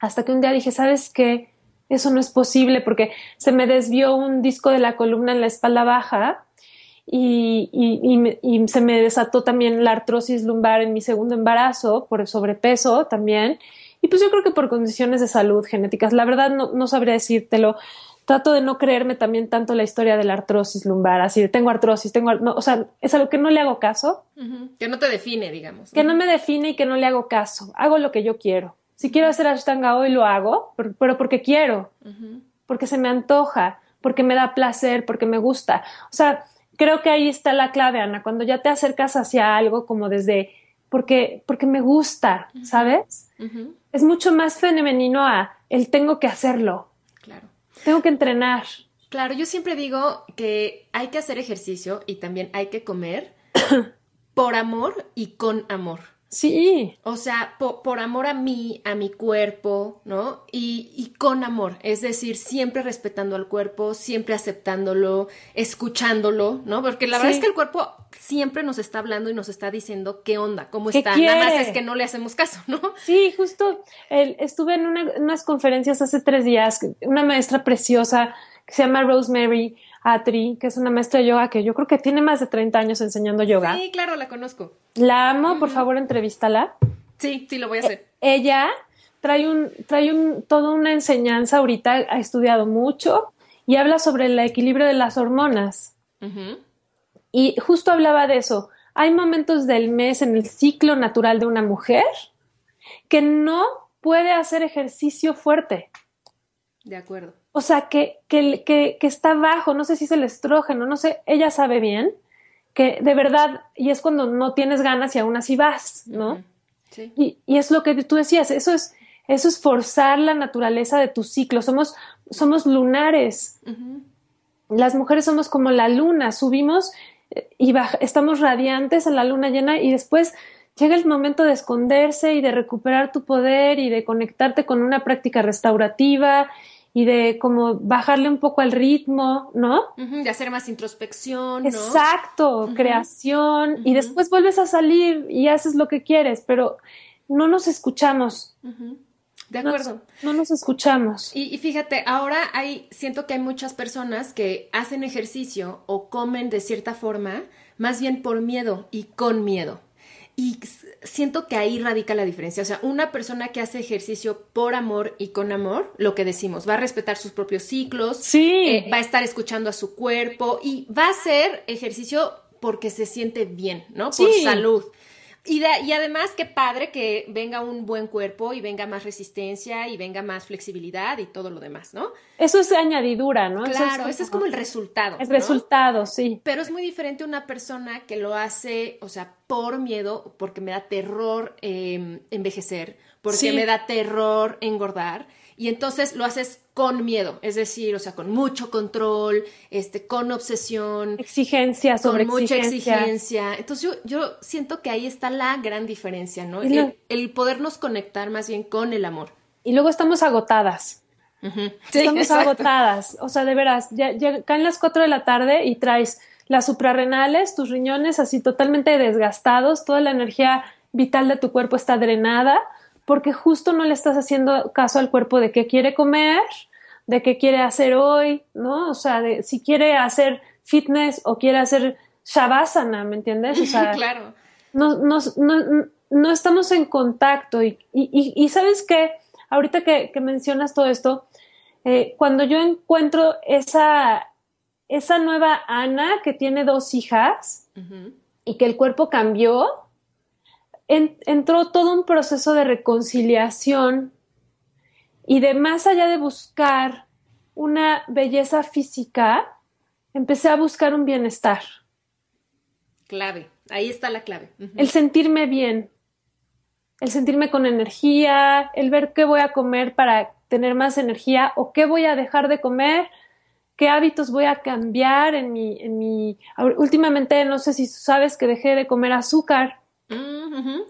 Hasta que un día dije, ¿sabes qué? Eso no es posible porque se me desvió un disco de la columna en la espalda baja y, y, se me desató también la artrosis lumbar en mi segundo embarazo por sobrepeso también. Y pues yo creo que por condiciones de salud genéticas. La verdad no, no sabría decírtelo. Trato de no creerme también tanto la historia de la artrosis lumbar, así de tengo artrosis, tengo, no, o sea, es algo que no le hago caso. Que no te define, digamos. Que no me define y que no le hago caso. Hago lo que yo quiero. Si quiero hacer Ashtanga hoy, lo hago, pero porque quiero, porque se me antoja, porque me da placer, porque me gusta. O sea, creo que ahí está la clave, Ana, cuando ya te acercas hacia algo como desde, porque, porque me gusta, ¿sabes? Es mucho más femenino a el tengo que hacerlo. Claro. Tengo que entrenar. Claro, yo siempre digo que hay que hacer ejercicio y también hay que comer por amor y con amor. Sí. O sea, por, amor a mí, a mi cuerpo, ¿no? Y, y, con amor, es decir, siempre respetando al cuerpo, siempre aceptándolo, escuchándolo, ¿no? Porque la verdad es que el cuerpo siempre nos está hablando y nos está diciendo qué onda, cómo está. Nada más es que no le hacemos caso, ¿no? Sí, justo estuve en, unas conferencias hace tres días, una maestra preciosa que se llama Rosemary Atri, que es una maestra de yoga que yo creo que tiene más de 30 años enseñando yoga. Sí, claro, la conozco. La amo, por favor, entrevístala. Sí, sí, lo voy a hacer. E, ella trae un, trae un, toda una enseñanza ahorita, ha estudiado mucho y habla sobre el equilibrio de las hormonas. Y justo hablaba de eso. Hay momentos del mes en el ciclo natural de una mujer que no puede hacer ejercicio fuerte. De acuerdo o sea, que, que, que, que, está bajo, no sé si es el estrógeno, no sé, ella sabe bien que de verdad, y es cuando no tienes ganas y aún así vas, ¿no? Sí. Y, y, es lo que tú decías, eso es, eso es forzar la naturaleza de tu ciclo, somos, somos lunares. Las mujeres somos como la luna, subimos eh, y estamos radiantes en la luna llena y después llega el momento de esconderse y de recuperar tu poder y de conectarte con una práctica restaurativa y de como bajarle un poco al ritmo, ¿no? de hacer más introspección. ¿no? Exacto, creación, y después vuelves a salir y haces lo que quieres, pero no nos escuchamos. De acuerdo. No, nos escuchamos. Y, y, fíjate, ahora hay, siento que hay muchas personas que hacen ejercicio o comen de cierta forma, más bien por miedo y con miedo. Y siento que ahí radica la diferencia. O sea, una persona que hace ejercicio por amor y con amor, lo que decimos, va a respetar sus propios ciclos, sí. Eh, va a estar escuchando a su cuerpo y va a hacer ejercicio porque se siente bien, ¿no? Por salud. Y, y además, qué padre que venga un buen cuerpo y venga más resistencia y venga más flexibilidad y todo lo demás, ¿no? Eso es añadidura, ¿no? Claro, ese es como el resultado. El resultado, sí. Pero es muy diferente una persona que lo hace, o sea, por miedo, porque me da terror em, envejecer, porque me da terror engordar y entonces lo haces con miedo, es decir, o sea, con mucho control, este, con obsesión, exigencia sobre con mucha exigencia. Entonces yo, yo siento que ahí está la gran diferencia, ¿no? El, podernos conectar más bien con el amor. Y luego estamos agotadas. estamos agotadas. O sea, de veras, ya, ya caen las cuatro de la tarde y traes las suprarrenales, tus riñones así totalmente desgastados, toda la energía vital de tu cuerpo está drenada porque justo no le estás haciendo caso al cuerpo de qué quiere comer, de qué quiere hacer hoy, ¿no? O sea, de si quiere hacer fitness o quiere hacer shavasana, ¿me entiendes? O sea, claro. No, no, no, estamos en contacto y, y, y sabes qué, ahorita que, que, mencionas todo esto, eh, cuando yo encuentro esa, esa nueva Ana que tiene dos hijas y que el cuerpo cambió, entró todo un proceso de reconciliación y de más allá de buscar una belleza física, empecé a buscar un bienestar. Clave, ahí está la clave. El sentirme bien, el sentirme con energía, el ver qué voy a comer para tener más energía o qué voy a dejar de comer, qué hábitos voy a cambiar en mi, en mi, últimamente no sé si sabes que dejé de comer azúcar. Mm,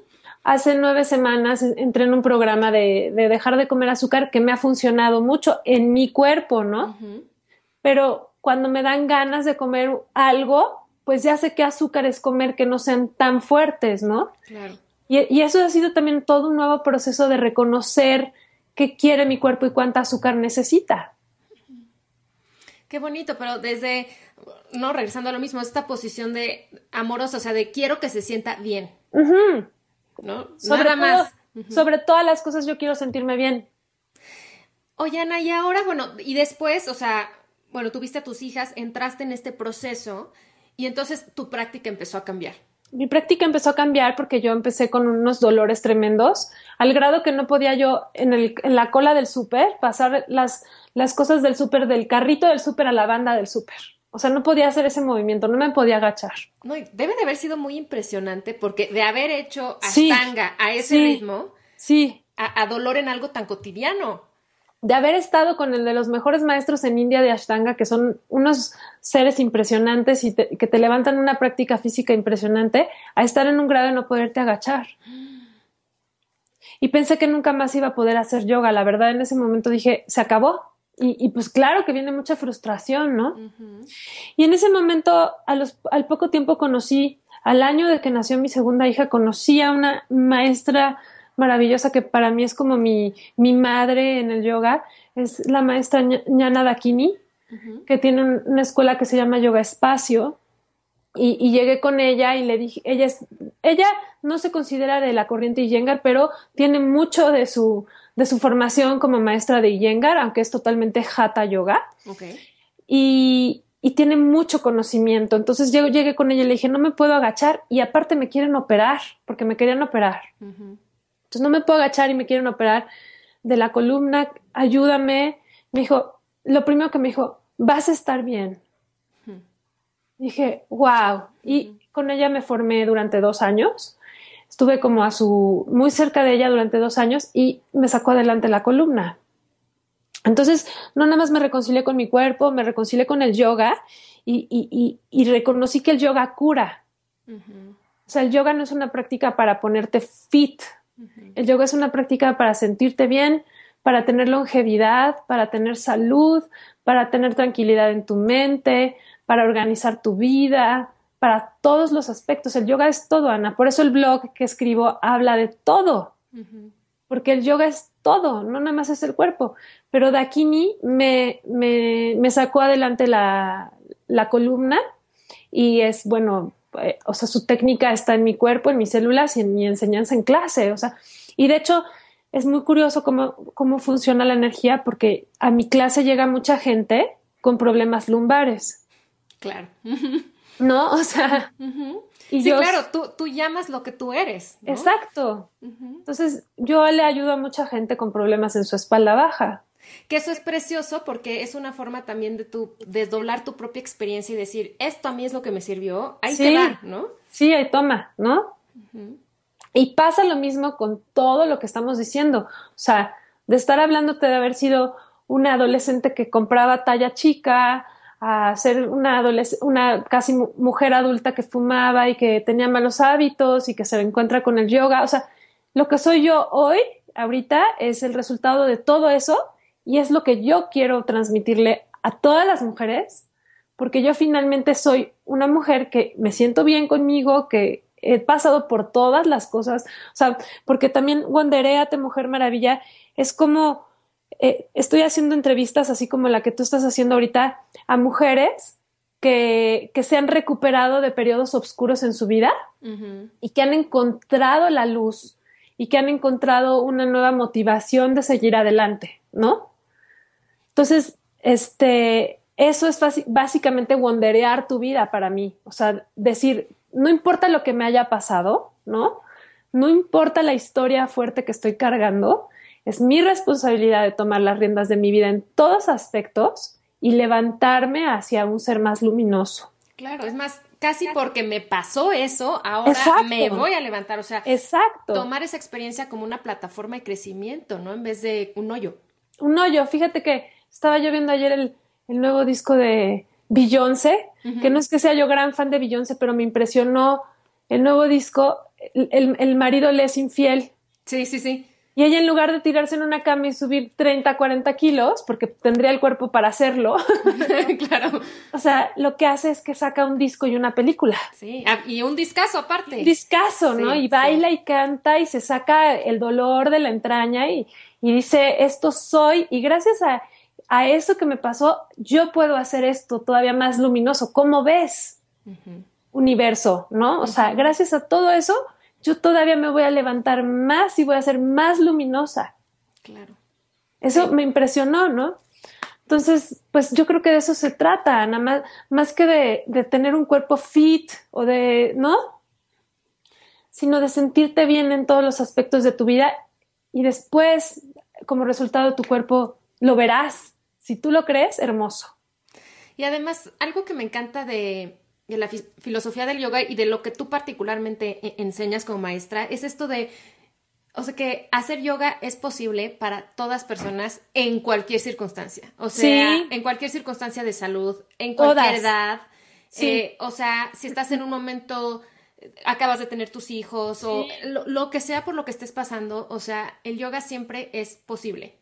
Hace nueve semanas entré en un programa de, dejar de comer azúcar que me ha funcionado mucho en mi cuerpo, ¿no? Pero cuando me dan ganas de comer algo, pues ya sé qué azúcares comer que no sean tan fuertes, ¿no? Claro. Y, eso ha sido también todo un nuevo proceso de reconocer qué quiere mi cuerpo y cuánta azúcar necesita. Qué bonito, pero desde, no, regresando a lo mismo, esta posición de amorosa, o sea, de quiero que se sienta bien. ¿No? Sobre más. Sobre todas las cosas yo quiero sentirme bien. Oye, Ana, y ahora, bueno, y después, o sea, bueno, tuviste a tus hijas, entraste en este proceso y entonces tu práctica empezó a cambiar mi práctica empezó a cambiar porque yo empecé con unos dolores tremendos, al grado que no podía yo en, el, en la cola del súper pasar las, las cosas del súper, del carrito del súper a la banda del súper. O sea, no podía hacer ese movimiento, no me podía agachar. No, debe de haber sido muy impresionante porque de haber hecho ashtanga a ese ritmo, sí. a dolor en algo tan cotidiano de haber estado con el de los mejores maestros en India de Ashtanga, que son unos seres impresionantes y que te levantan una práctica física impresionante, a estar en un grado de no poderte agachar. Y pensé que nunca más iba a poder hacer yoga. La verdad, en ese momento dije, se acabó. Y, pues claro que viene mucha frustración, ¿no? Y en ese momento, al poco tiempo conocí, al año de que nació mi segunda hija, conocí a una maestra maravillosa que para mí es como mi, mi madre en el yoga, es la maestra Ñana Dakini, que tiene una escuela que se llama Yoga Espacio. Y, llegué con ella y le dije, ella es, ella no se considera de la corriente Iyengar, pero tiene mucho de su, de su formación como maestra de Iyengar, aunque es totalmente Hatha Yoga. Y, y tiene mucho conocimiento. Entonces yo llegué con ella y le dije, no me puedo agachar y aparte me quieren operar, porque me querían operar. Entonces no me puedo agachar y me quieren operar de la columna, ayúdame. Me dijo, lo primero que me dijo, vas a estar bien. Dije, wow. Y con ella me formé durante dos años. Estuve como a su, muy cerca de ella durante dos años y me sacó adelante la columna. Entonces, no nada más me reconcilié con mi cuerpo, me reconcilié con el yoga y, reconocí que el yoga cura. O sea, el yoga no es una práctica para ponerte fit, el yoga es una práctica para sentirte bien, para tener longevidad, para tener salud, para tener tranquilidad en tu mente, para organizar tu vida, para todos los aspectos. El yoga es todo, Ana. Por eso el blog que escribo habla de todo. Porque el yoga es todo, no nada más es el cuerpo. Pero Dakini me, me, me sacó adelante la, la columna y es, bueno, eh, o sea, su técnica está en mi cuerpo, en mis células y en mi enseñanza en clase, o sea, y de hecho es muy curioso cómo, cómo funciona la energía porque a mi clase llega mucha gente con problemas lumbares. Claro. ¿No? O sea... y sí, claro, tú, tú, llamas lo que tú eres. Exacto. Entonces, yo le ayudo a mucha gente con problemas en su espalda baja. Que eso es precioso porque es una forma también de tu desdoblar tu propia experiencia y decir, esto a mí es lo que me sirvió, ahí te va, ¿no? Sí, ahí toma, ¿no? Y pasa lo mismo con todo lo que estamos diciendo. O sea, de estar hablándote de haber sido una adolescente que compraba talla chica, a ser una una casi mujer adulta que fumaba y que tenía malos hábitos y que se encuentra con el yoga. O sea, lo que soy yo hoy, ahorita, es el resultado de todo eso y es lo que yo quiero transmitirle a todas las mujeres, porque yo finalmente soy una mujer que me siento bien conmigo, que he pasado por todas las cosas, o sea, porque también Wandereate Mujer Maravilla es como eh, estoy haciendo entrevistas así como la que tú estás haciendo ahorita a mujeres que, que se han recuperado de periodos oscuros en su vida y que han encontrado la luz y que han encontrado una nueva motivación de seguir adelante, ¿no? Entonces, este, eso es básicamente wonderear tu vida para mí. O sea, decir, no importa lo que me haya pasado, ¿no? no importa la historia fuerte que estoy cargando, es mi responsabilidad de tomar las riendas de mi vida en todos aspectos y levantarme hacia un ser más luminoso. Claro, es más, casi porque me pasó eso, ahora me voy a levantar. O sea, Exacto. tomar esa experiencia como una plataforma de crecimiento, ¿no? En vez de un hoyo. Un hoyo. Fíjate que estaba yo viendo ayer el, nuevo disco de Beyoncé, que no es que sea yo gran fan de Beyoncé, pero me impresionó el nuevo disco. El, el marido le es infiel. Sí, sí, sí. Y ella en lugar de tirarse en una cama y subir 30, 40 kilos, porque tendría el cuerpo para hacerlo, claro. O sea, lo que hace es que saca un disco y una película. Sí, ah, y un discazo aparte. Un discazo, ¿no? y baila y canta y se saca el dolor de la entraña y, dice, esto soy, y gracias a, eso que me pasó, yo puedo hacer esto todavía más luminoso. ¿Cómo ves? Universo, ¿no? O sea, gracias a todo eso, yo todavía me voy a levantar más y voy a ser más luminosa. Claro. Eso me impresionó, ¿no? Entonces, pues yo creo que de eso se trata, nada más, más que de, de tener un cuerpo fit o de, ¿no? Sino de sentirte bien en todos los aspectos de tu vida y después, como resultado, tu cuerpo lo verás. Si tú lo crees, hermoso. Y además, algo que me encanta de, de la filosofía del yoga y de lo que tú particularmente e-, enseñas como maestra es esto de, o sea, que hacer yoga es posible para todas personas en cualquier circunstancia. O sea, en cualquier circunstancia de salud, en cualquier edad. Eh, o sea, si estás en un momento, acabas de tener tus hijos o lo, lo que sea por lo que estés pasando, o sea, el yoga siempre es posible.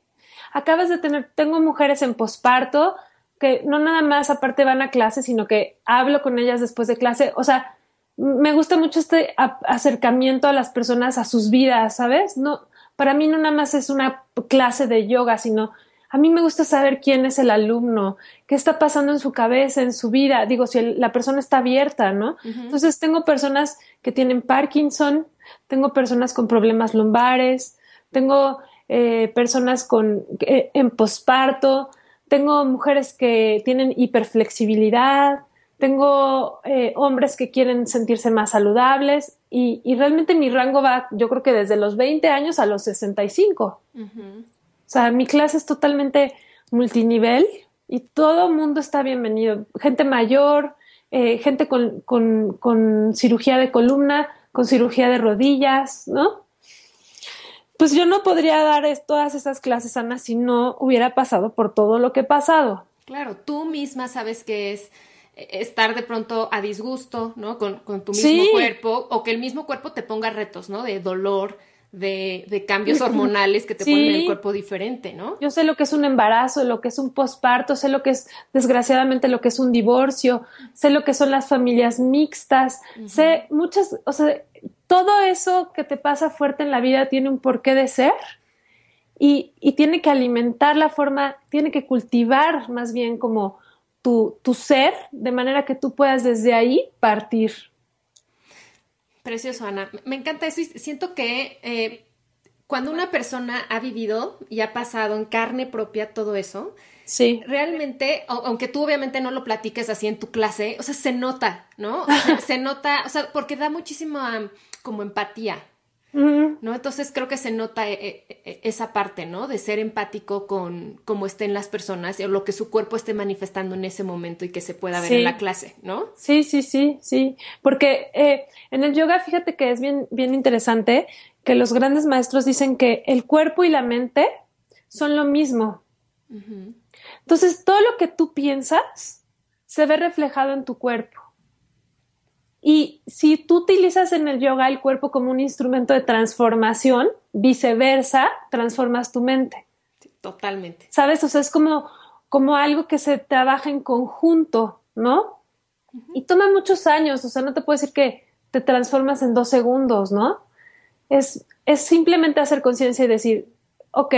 Acabas de tener, tengo mujeres en posparto que no nada más aparte van a clase, sino que hablo con ellas después de clase. O sea, me gusta mucho este acercamiento a las personas, a sus vidas, ¿sabes? No, para mí no nada más es una clase de yoga, sino a mí me gusta saber quién es el alumno, qué está pasando en su cabeza, en su vida. Digo, si la persona está abierta, ¿no? Entonces tengo personas que tienen Parkinson, tengo personas con problemas lumbares, tengo eh, personas con eh, en posparto, tengo mujeres que tienen hiperflexibilidad, tengo eh, hombres que quieren sentirse más saludables y, realmente mi rango va, yo creo que desde los 20 años a los 65. O sea, mi clase es totalmente multinivel y todo mundo está bienvenido. Gente mayor, eh, gente con, con cirugía de columna, con cirugía de rodillas, ¿no? Pues yo no podría dar todas esas clases, Ana, si no hubiera pasado por todo lo que he pasado. Claro, tú misma sabes que es eh, estar de pronto a disgusto, ¿no? Con, tu mismo cuerpo, o que el mismo cuerpo te ponga retos, ¿no? De dolor, de, de cambios hormonales que te ponen el cuerpo diferente, ¿no? Yo sé lo que es un embarazo, lo que es un posparto, sé lo que es, desgraciadamente, lo que es un divorcio, sé lo que son las familias mixtas, sé muchas, o sea, todo eso que te pasa fuerte en la vida tiene un porqué de ser y, tiene que alimentar la forma, tiene que cultivar más bien como tu, ser, de manera que tú puedas desde ahí partir. Precioso, Ana. Me encanta eso y siento que eh, cuando una persona ha vivido y ha pasado en carne propia todo eso, Sí. Realmente, aunque tú obviamente no lo platiques así en tu clase, o sea, se nota, ¿no? se nota, o sea, porque da muchísima como empatía, ¿no? Entonces creo que se nota eh, eh, eh, esa parte, ¿no? De ser empático con cómo estén las personas o lo que su cuerpo esté manifestando en ese momento y que se pueda ver en la clase, ¿no? Sí, sí, sí, sí. Porque en el yoga, fíjate que es bien, bien interesante que los grandes maestros dicen que el cuerpo y la mente son lo mismo. Entonces, todo lo que tú piensas se ve reflejado en tu cuerpo. Y si tú utilizas en el yoga el cuerpo como un instrumento de transformación, viceversa, transformas tu mente. totalmente. ¿Sabes? O sea, es como, como algo que se trabaja en conjunto, ¿no? Y toma muchos años, o sea, no te puedo decir que te transformas en dos segundos, ¿no? Es, es simplemente hacer conciencia y decir, ok,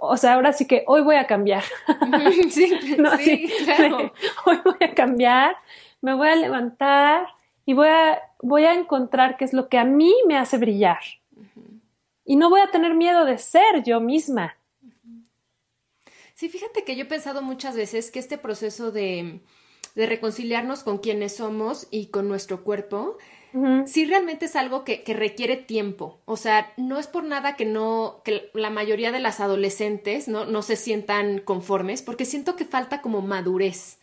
o sea, ahora sí que hoy voy a cambiar. Sí, sí, claro. Hoy voy a cambiar, me voy a levantar y voy a, voy a encontrar qué es lo que a mí me hace brillar. Y no voy a tener miedo de ser yo misma. Sí, fíjate que yo he pensado muchas veces que este proceso de de reconciliarnos con quienes somos y con nuestro cuerpo, sí realmente es algo que, requiere tiempo. O sea, no es por nada que no, que la mayoría de las adolescentes no, no se sientan conformes, porque siento que falta como madurez,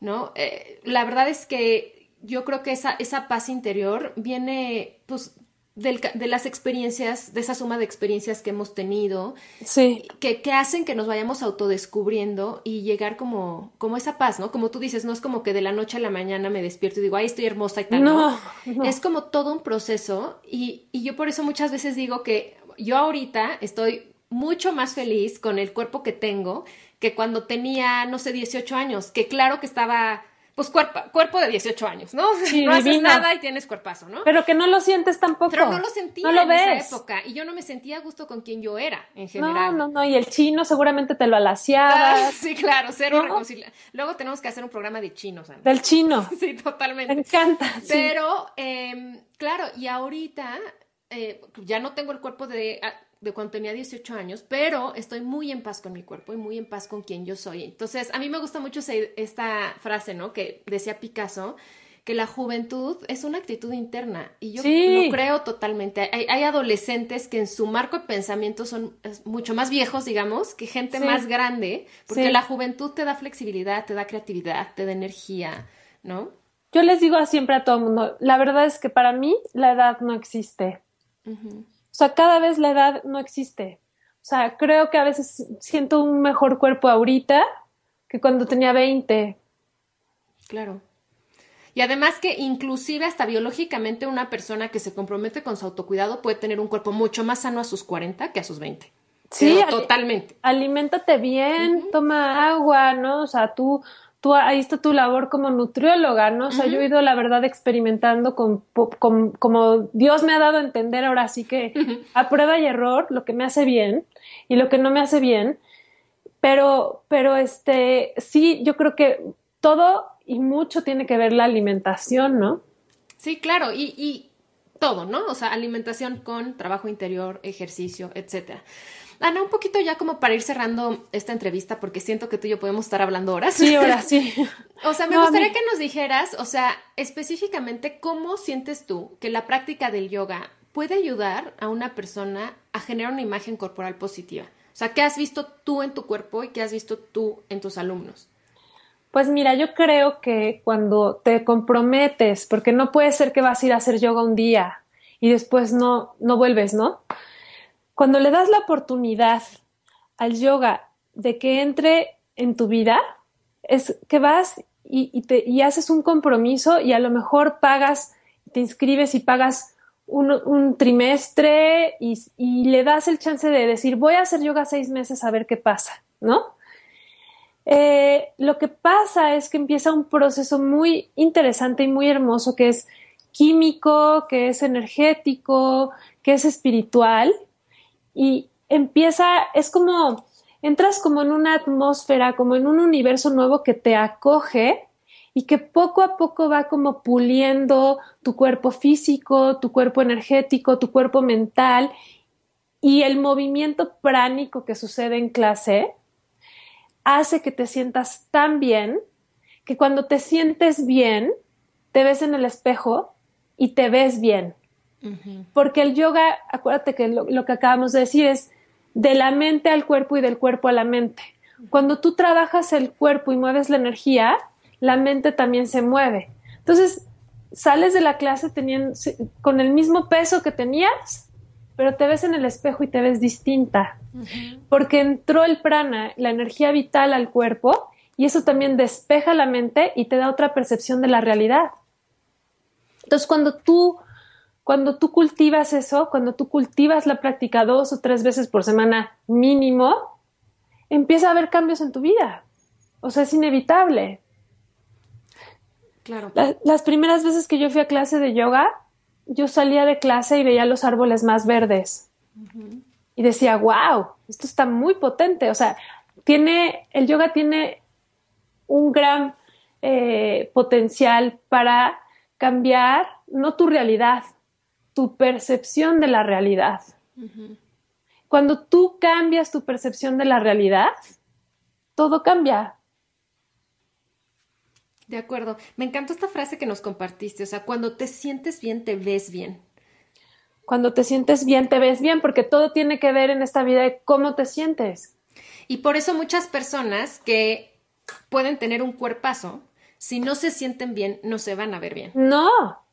¿no? Eh, la verdad es que yo creo que esa, esa paz interior viene, pues, de las experiencias, de esa suma de experiencias que hemos tenido, sí. que, que, hacen que nos vayamos autodescubriendo y llegar como, como esa paz, ¿no? Como tú dices, no es como que de la noche a la mañana me despierto y digo, ay, estoy hermosa y tal. No, es como todo un proceso y, y yo por eso muchas veces digo que yo ahorita estoy mucho más feliz con el cuerpo que tengo que cuando tenía, no sé, 18 años, que claro que estaba pues cuerpo, cuerpo de 18 años, ¿no? no haces nada y tienes cuerpazo, ¿no? Pero que no lo sientes tampoco. Pero no lo sentía en esa época y yo no me sentía a gusto con quien yo era en general. No, no, no, y el chino seguramente te lo alaciaba. sí, claro, cero reconciliación. Luego tenemos que hacer un programa de chinos. Del chino. sí, totalmente. Me encanta. Pero, eh, claro, y ahorita eh, ya no tengo el cuerpo de de cuando tenía 18 años, pero estoy muy en paz con mi cuerpo y muy en paz con quien yo soy. Entonces, a mí me gusta mucho esta frase, ¿no? Que decía Picasso, que la juventud es una actitud interna y yo lo creo totalmente. Hay, adolescentes que en su marco de pensamiento son mucho más viejos, digamos, que gente más grande, porque la juventud te da flexibilidad, te da creatividad, te da energía, ¿no? Yo les digo siempre a todo el mundo, la verdad es que para mí la edad no existe. O sea, cada vez la edad no existe. O sea, creo que a veces siento un mejor cuerpo ahorita que cuando tenía 20. Claro. Y además que inclusive hasta biológicamente una persona que se compromete con su autocuidado puede tener un cuerpo mucho más sano a sus 40 que a sus 20. Sí, totalmente. Aliméntate bien, toma agua, ¿no? O sea, tú ahí está tu labor como nutrióloga, ¿no? O sea, yo he ido, la verdad, experimentando con, como Dios me ha dado a entender ahora sí que a prueba y error lo que me hace bien y lo que no me hace bien. Pero, pero este, sí, yo creo que todo y mucho tiene que ver la alimentación, ¿no? Sí, claro, y, y todo, ¿no? O sea, alimentación con trabajo interior, ejercicio, etcétera. Ana, un poquito ya como para ir cerrando esta entrevista, porque siento que tú y yo podemos estar hablando horas. Sí, horas, sí. o sea, me gustaría que nos dijeras, o sea, específicamente, ¿cómo sientes tú que la práctica del yoga puede ayudar a una persona a generar una imagen corporal positiva? O sea, ¿qué has visto tú en tu cuerpo y qué has visto tú en tus alumnos? Pues mira, yo creo que cuando te comprometes, porque no puede ser que vas a ir a hacer yoga un día y después no, no vuelves, ¿no? Cuando le das la oportunidad al yoga de que entre en tu vida, es que vas y, haces un compromiso y a lo mejor pagas, te inscribes y pagas un, trimestre y, y, le das el chance de decir, voy a hacer yoga seis meses a ver qué pasa, ¿no? Eh, lo que pasa es que empieza un proceso muy interesante y muy hermoso que es químico, que es energético, que es espiritual y empieza, es como, entras como en una atmósfera, como en un universo nuevo que te acoge y que poco a poco va como puliendo tu cuerpo físico, tu cuerpo energético, tu cuerpo mental y el movimiento pránico que sucede en clase hace que te sientas tan bien que cuando te sientes bien, te ves en el espejo y te ves bien. Porque el yoga, acuérdate que lo, que acabamos de decir es de la mente al cuerpo y del cuerpo a la mente. Cuando tú trabajas el cuerpo y mueves la energía, la mente también se mueve. Entonces, sales de la clase teniendo, con el mismo peso que tenías, pero te ves en el espejo y te ves distinta. Porque entró el prana, la energía vital al cuerpo, y eso también despeja la mente y te da otra percepción de la realidad. Entonces, cuando tú cuando tú cultivas eso, cuando tú cultivas la práctica dos o tres veces por semana mínimo, empieza a haber cambios en tu vida. O sea, es inevitable. Claro. las primeras veces que yo fui a clase de yoga, yo salía de clase y veía los árboles más verdes. Y decía, wow, esto está muy potente. O sea, tiene, el yoga tiene un gran eh, potencial para cambiar no tu realidad, tu percepción de la realidad. Cuando tú cambias tu percepción de la realidad, todo cambia. De acuerdo. Me encantó esta frase que nos compartiste. O sea, cuando te sientes bien, te ves bien. Cuando te sientes bien, te ves bien, porque todo tiene que ver en esta vida de cómo te sientes. Y por eso muchas personas que pueden tener un cuerpazo, si no se sienten bien, no se van a ver bien. No.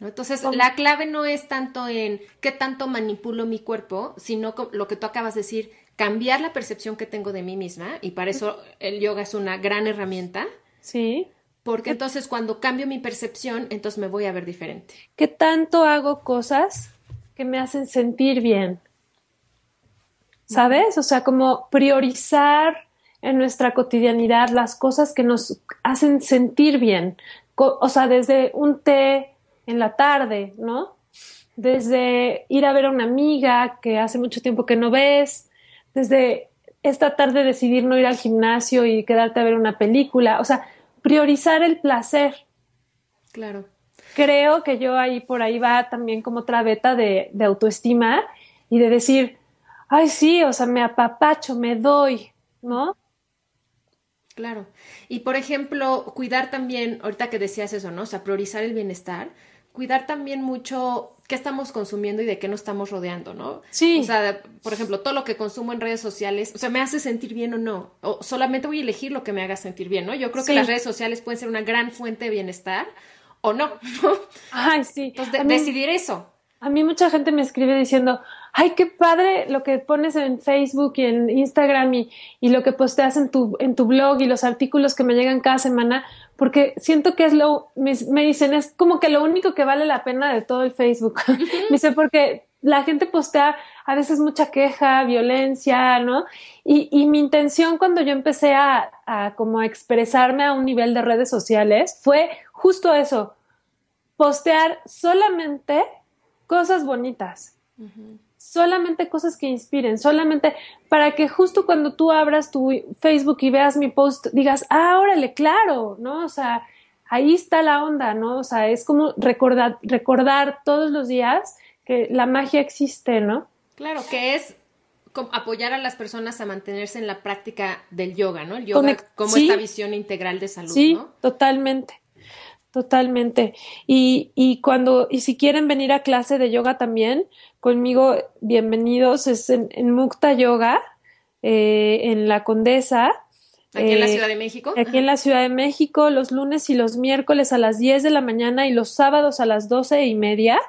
¿No? Entonces, la clave no es tanto en qué tanto manipulo mi cuerpo, sino lo que tú acabas de decir, cambiar la percepción que tengo de mí misma, y para eso el yoga es una gran herramienta. Sí. Porque entonces cuando cambio mi percepción, entonces me voy a ver diferente. ¿Qué tanto hago cosas que me hacen sentir bien? ¿Sabes? O sea, como priorizar en nuestra cotidianidad las cosas que nos hacen sentir bien. O sea, desde un té en la tarde, ¿no? Desde ir a ver a una amiga que hace mucho tiempo que no ves, desde esta tarde decidir no ir al gimnasio y quedarte a ver una película. O sea, priorizar el placer. Claro. Creo que yo ahí por ahí va también como otra beta de, de autoestima y de decir, ay, sí, o sea, me apapacho, me doy, ¿no? Claro. Y por ejemplo, cuidar también, ahorita que decías eso, ¿no? O sea, priorizar el bienestar, cuidar también mucho qué estamos consumiendo y de qué nos estamos rodeando, ¿no? Sí. O sea, por ejemplo, todo lo que consumo en redes sociales, o sea, me hace sentir bien o no, o solamente voy a elegir lo que me haga sentir bien, ¿no? Yo creo que las redes sociales pueden ser una gran fuente de bienestar o no, ¿no? Ay, sí. Entonces, decidir eso. A mí mucha gente me escribe diciendo, ay, qué padre lo que pones en Facebook y en Instagram y, y, lo que posteas en tu, en tu blog y los artículos que me llegan cada semana, porque siento que es lo, me, me dicen, es como que lo único que vale la pena de todo el Facebook. me dice, porque la gente postea a veces mucha queja, violencia, ¿no? Y, y mi intención cuando yo empecé a, a como a expresarme a un nivel de redes sociales fue justo eso, postear solamente cosas bonitas. Solamente cosas que inspiren, solamente para que justo cuando tú abras tu Facebook y veas mi post, digas, ah, órale, claro, ¿no? O sea, ahí está la onda, ¿no? O sea, es como recordar, recordar todos los días que la magia existe, ¿no? Claro, que es apoyar a las personas a mantenerse en la práctica del yoga, ¿no? El yoga como esta visión integral de salud, sí, totalmente. Totalmente. Y, y cuando, y si quieren venir a clase de yoga también, conmigo, bienvenidos, es en, Mukta Yoga, eh, en la Condesa. Aquí en la Ciudad de México. Aquí en la Ciudad de México, los lunes y los miércoles a las 10 de la mañana y los sábados a las doce y media.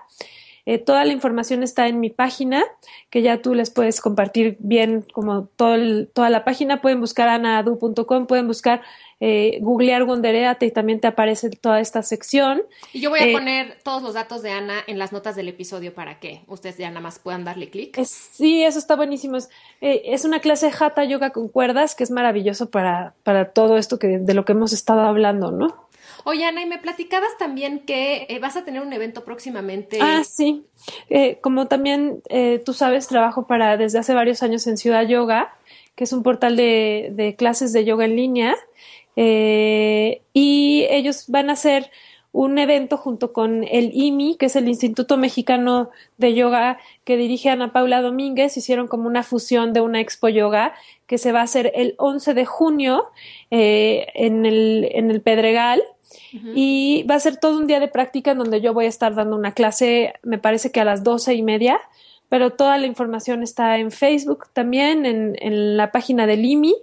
Eh, toda la información está en mi página, que ya tú les puedes compartir bien como todo toda la página. Pueden buscar anaadu.com, pueden buscar eh, googlear Wondereate y también te aparece toda esta sección. Y yo voy a eh, poner todos los datos de Ana en las notas del episodio para que ustedes ya nada más puedan darle clic. Sí, eso está buenísimo. Es, eh, una clase de Hatha Yoga con cuerdas que es maravilloso para, para todo esto que, de lo que hemos estado hablando, ¿no? Oye, Ana, y me platicabas también que eh, vas a tener un evento próximamente. Ah, sí. Eh, como también eh, tú sabes, trabajo para desde hace varios años en Ciudad Yoga, que es un portal de, de clases de yoga en línea. y ellos van a hacer un evento junto con el IMI, que es el Instituto Mexicano de Yoga que dirige Ana Paula Domínguez, hicieron como una fusión de una expo yoga que se va a hacer el 11 de junio en, el, en el Pedregal y va a ser todo un día de práctica en donde yo voy a estar dando una clase, me parece que a las doce y media, pero toda la información está en Facebook también, en, la página del IMI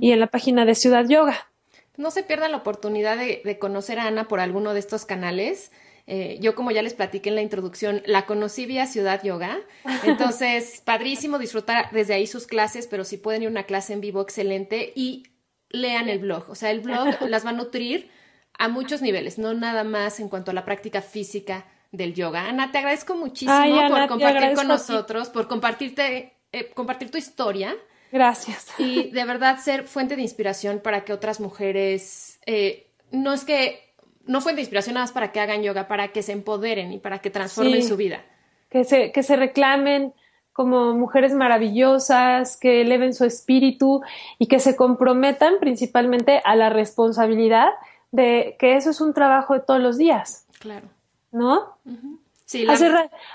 y en la página de Ciudad Yoga. No se pierdan la oportunidad de, conocer a Ana por alguno de estos canales. Eh, yo, como ya les platiqué en la introducción, la conocí vía Ciudad Yoga. Entonces, padrísimo disfrutar desde ahí sus clases, pero si pueden ir a una clase en vivo, excelente. Y lean el blog. O sea, el blog las va a nutrir a muchos niveles, no nada más en cuanto a la práctica física del yoga. Ana, te agradezco muchísimo por compartir con nosotros, por compartirte, eh, compartir tu historia. Gracias. Y de verdad ser fuente de inspiración para que otras mujeres, eh, no es que, no fuente de inspiración nada más para que hagan yoga, para que se empoderen y para que transformen su vida. Que se, que se reclamen como mujeres maravillosas, que eleven su espíritu y que se comprometan principalmente a la responsabilidad de que eso es un trabajo de todos los días. Claro. ¿No? Sí. Hace,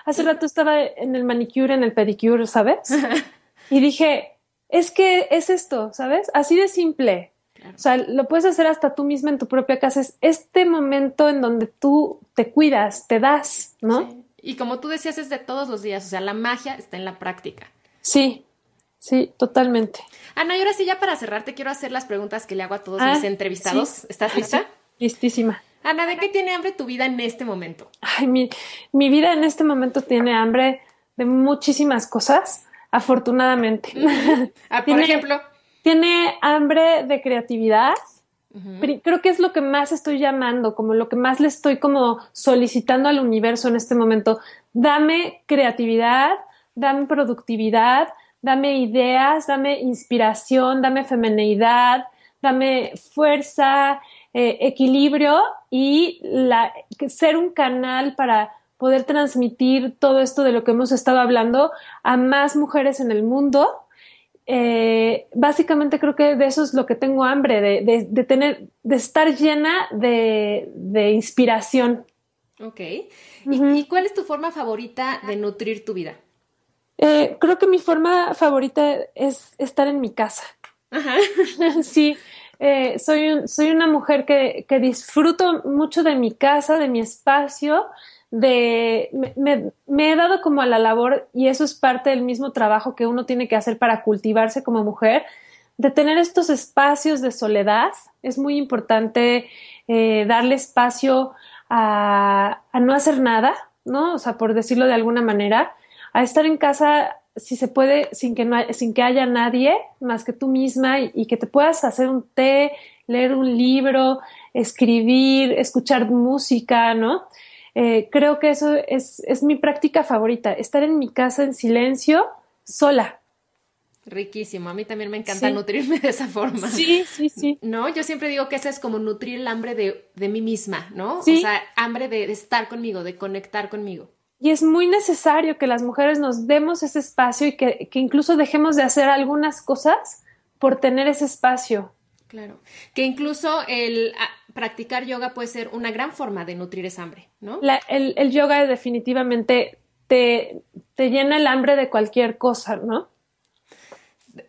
hace rato estaba en el manicure, en el pedicure, ¿sabes? y dije, es que es esto, ¿sabes? Así de simple. O sea, lo puedes hacer hasta tú misma en tu propia casa. Es este momento en donde tú te cuidas, te das, ¿no? Sí. Y como tú decías, es de todos los días. O sea, la magia está en la práctica. Sí, sí, totalmente. Ana, y ahora sí, ya para cerrar, te quiero hacer las preguntas que le hago a todos mis Ah, entrevistados. sí. ¿Estás lista? Listísima. Ana, ¿de qué tiene hambre tu vida en este momento? Ay, mi, mi vida en este momento tiene hambre de muchísimas cosas, afortunadamente. Ah, por Tiene- ejemplo. tiene hambre de creatividad. Pri- Creo que es lo que más estoy llamando, como lo que más le estoy como solicitando al universo en este momento. Dame creatividad, dame productividad, dame ideas, dame inspiración, dame feminidad, dame fuerza, eh, equilibrio y la, ser un canal para poder transmitir todo esto de lo que hemos estado hablando a más mujeres en el mundo eh, básicamente creo que de eso es lo que tengo hambre, de, de- de tener, de estar llena de, de inspiración. Ok. ¿Y, y cuál es tu forma favorita de nutrir tu vida? Eh, creo que mi forma favorita es estar en mi casa. Ajá. sí, eh, soy, un- soy una mujer que, que disfruto mucho de mi casa, de mi espacio, de me, me- me he dado como a la labor, y eso es parte del mismo trabajo que uno tiene que hacer para cultivarse como mujer, de tener estos espacios de soledad. Es muy importante eh, darle espacio a, a no hacer nada, ¿no? O sea, por decirlo de alguna manera, a estar en casa si se puede sin que no hay- sin que haya nadie más que tú misma y, y que te puedas hacer un té, leer un libro, escribir, escuchar música, ¿no? Eh, creo que eso es, es mi práctica favorita, estar en mi casa en silencio, sola. Riquísimo. A mí también me encanta Sí. nutrirme de esa forma. Sí, sí, sí. No, yo siempre digo que esa es como nutrir el hambre de, de mí misma, ¿no? Sí. O sea, hambre de, de estar conmigo, de conectar conmigo. Y es muy necesario que las mujeres nos demos ese espacio y que, que incluso dejemos de hacer algunas cosas por tener ese espacio. Claro. Que incluso el practicar yoga puede ser una gran forma de nutrir esa hambre, ¿no? La- el, el yoga definitivamente te, te llena el hambre de cualquier cosa, ¿no?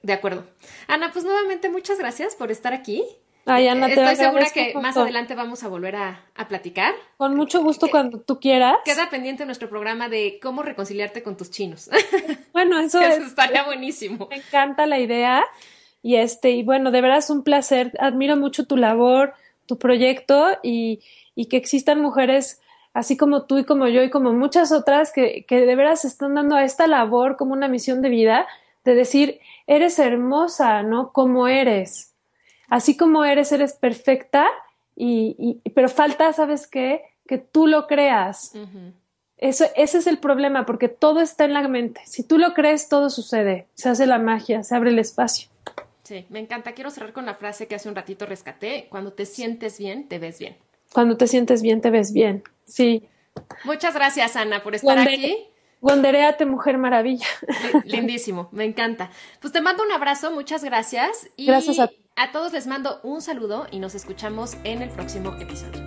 De acuerdo. Ana, pues nuevamente muchas gracias por estar aquí. Ay, Ana, te Estoy segura que más adelante vamos a volver a, a platicar. Con mucho gusto Que- cuando tú quieras. Queda pendiente nuestro programa de cómo reconciliarte con tus chinos. Bueno, eso Eso es, estaría buenísimo. me encanta la idea. Y este, y bueno, de veras un placer. Admiro mucho tu labor, tu proyecto y, y que existan mujeres así como tú y como yo y como muchas otras que, que de veras están dando a esta labor como una misión de vida, de decir, eres hermosa, ¿no? Como eres. Así como eres, eres perfecta, y, y- pero falta, ¿sabes qué? Que tú lo creas. Eso, ese es el problema, porque todo está en la mente. Si tú lo crees, todo sucede. Se hace la magia, se abre el espacio. Sí, me encanta. Quiero cerrar con la frase que hace un ratito rescaté. Cuando te sientes bien, te ves bien. Cuando te sientes bien, te ves bien. Sí. Muchas gracias, Ana, por estar Wonder- aquí. Wanderéate, mujer maravilla. Li- Lindísimo, me encanta. Pues te mando un abrazo, muchas gracias. Y Gracias a- a todos les mando un saludo y nos escuchamos en el próximo episodio.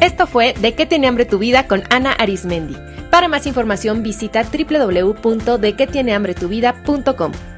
Esto fue De qué tiene hambre tu vida con Ana Arismendi. Para más información visita www.dequetienehambretuvida.com.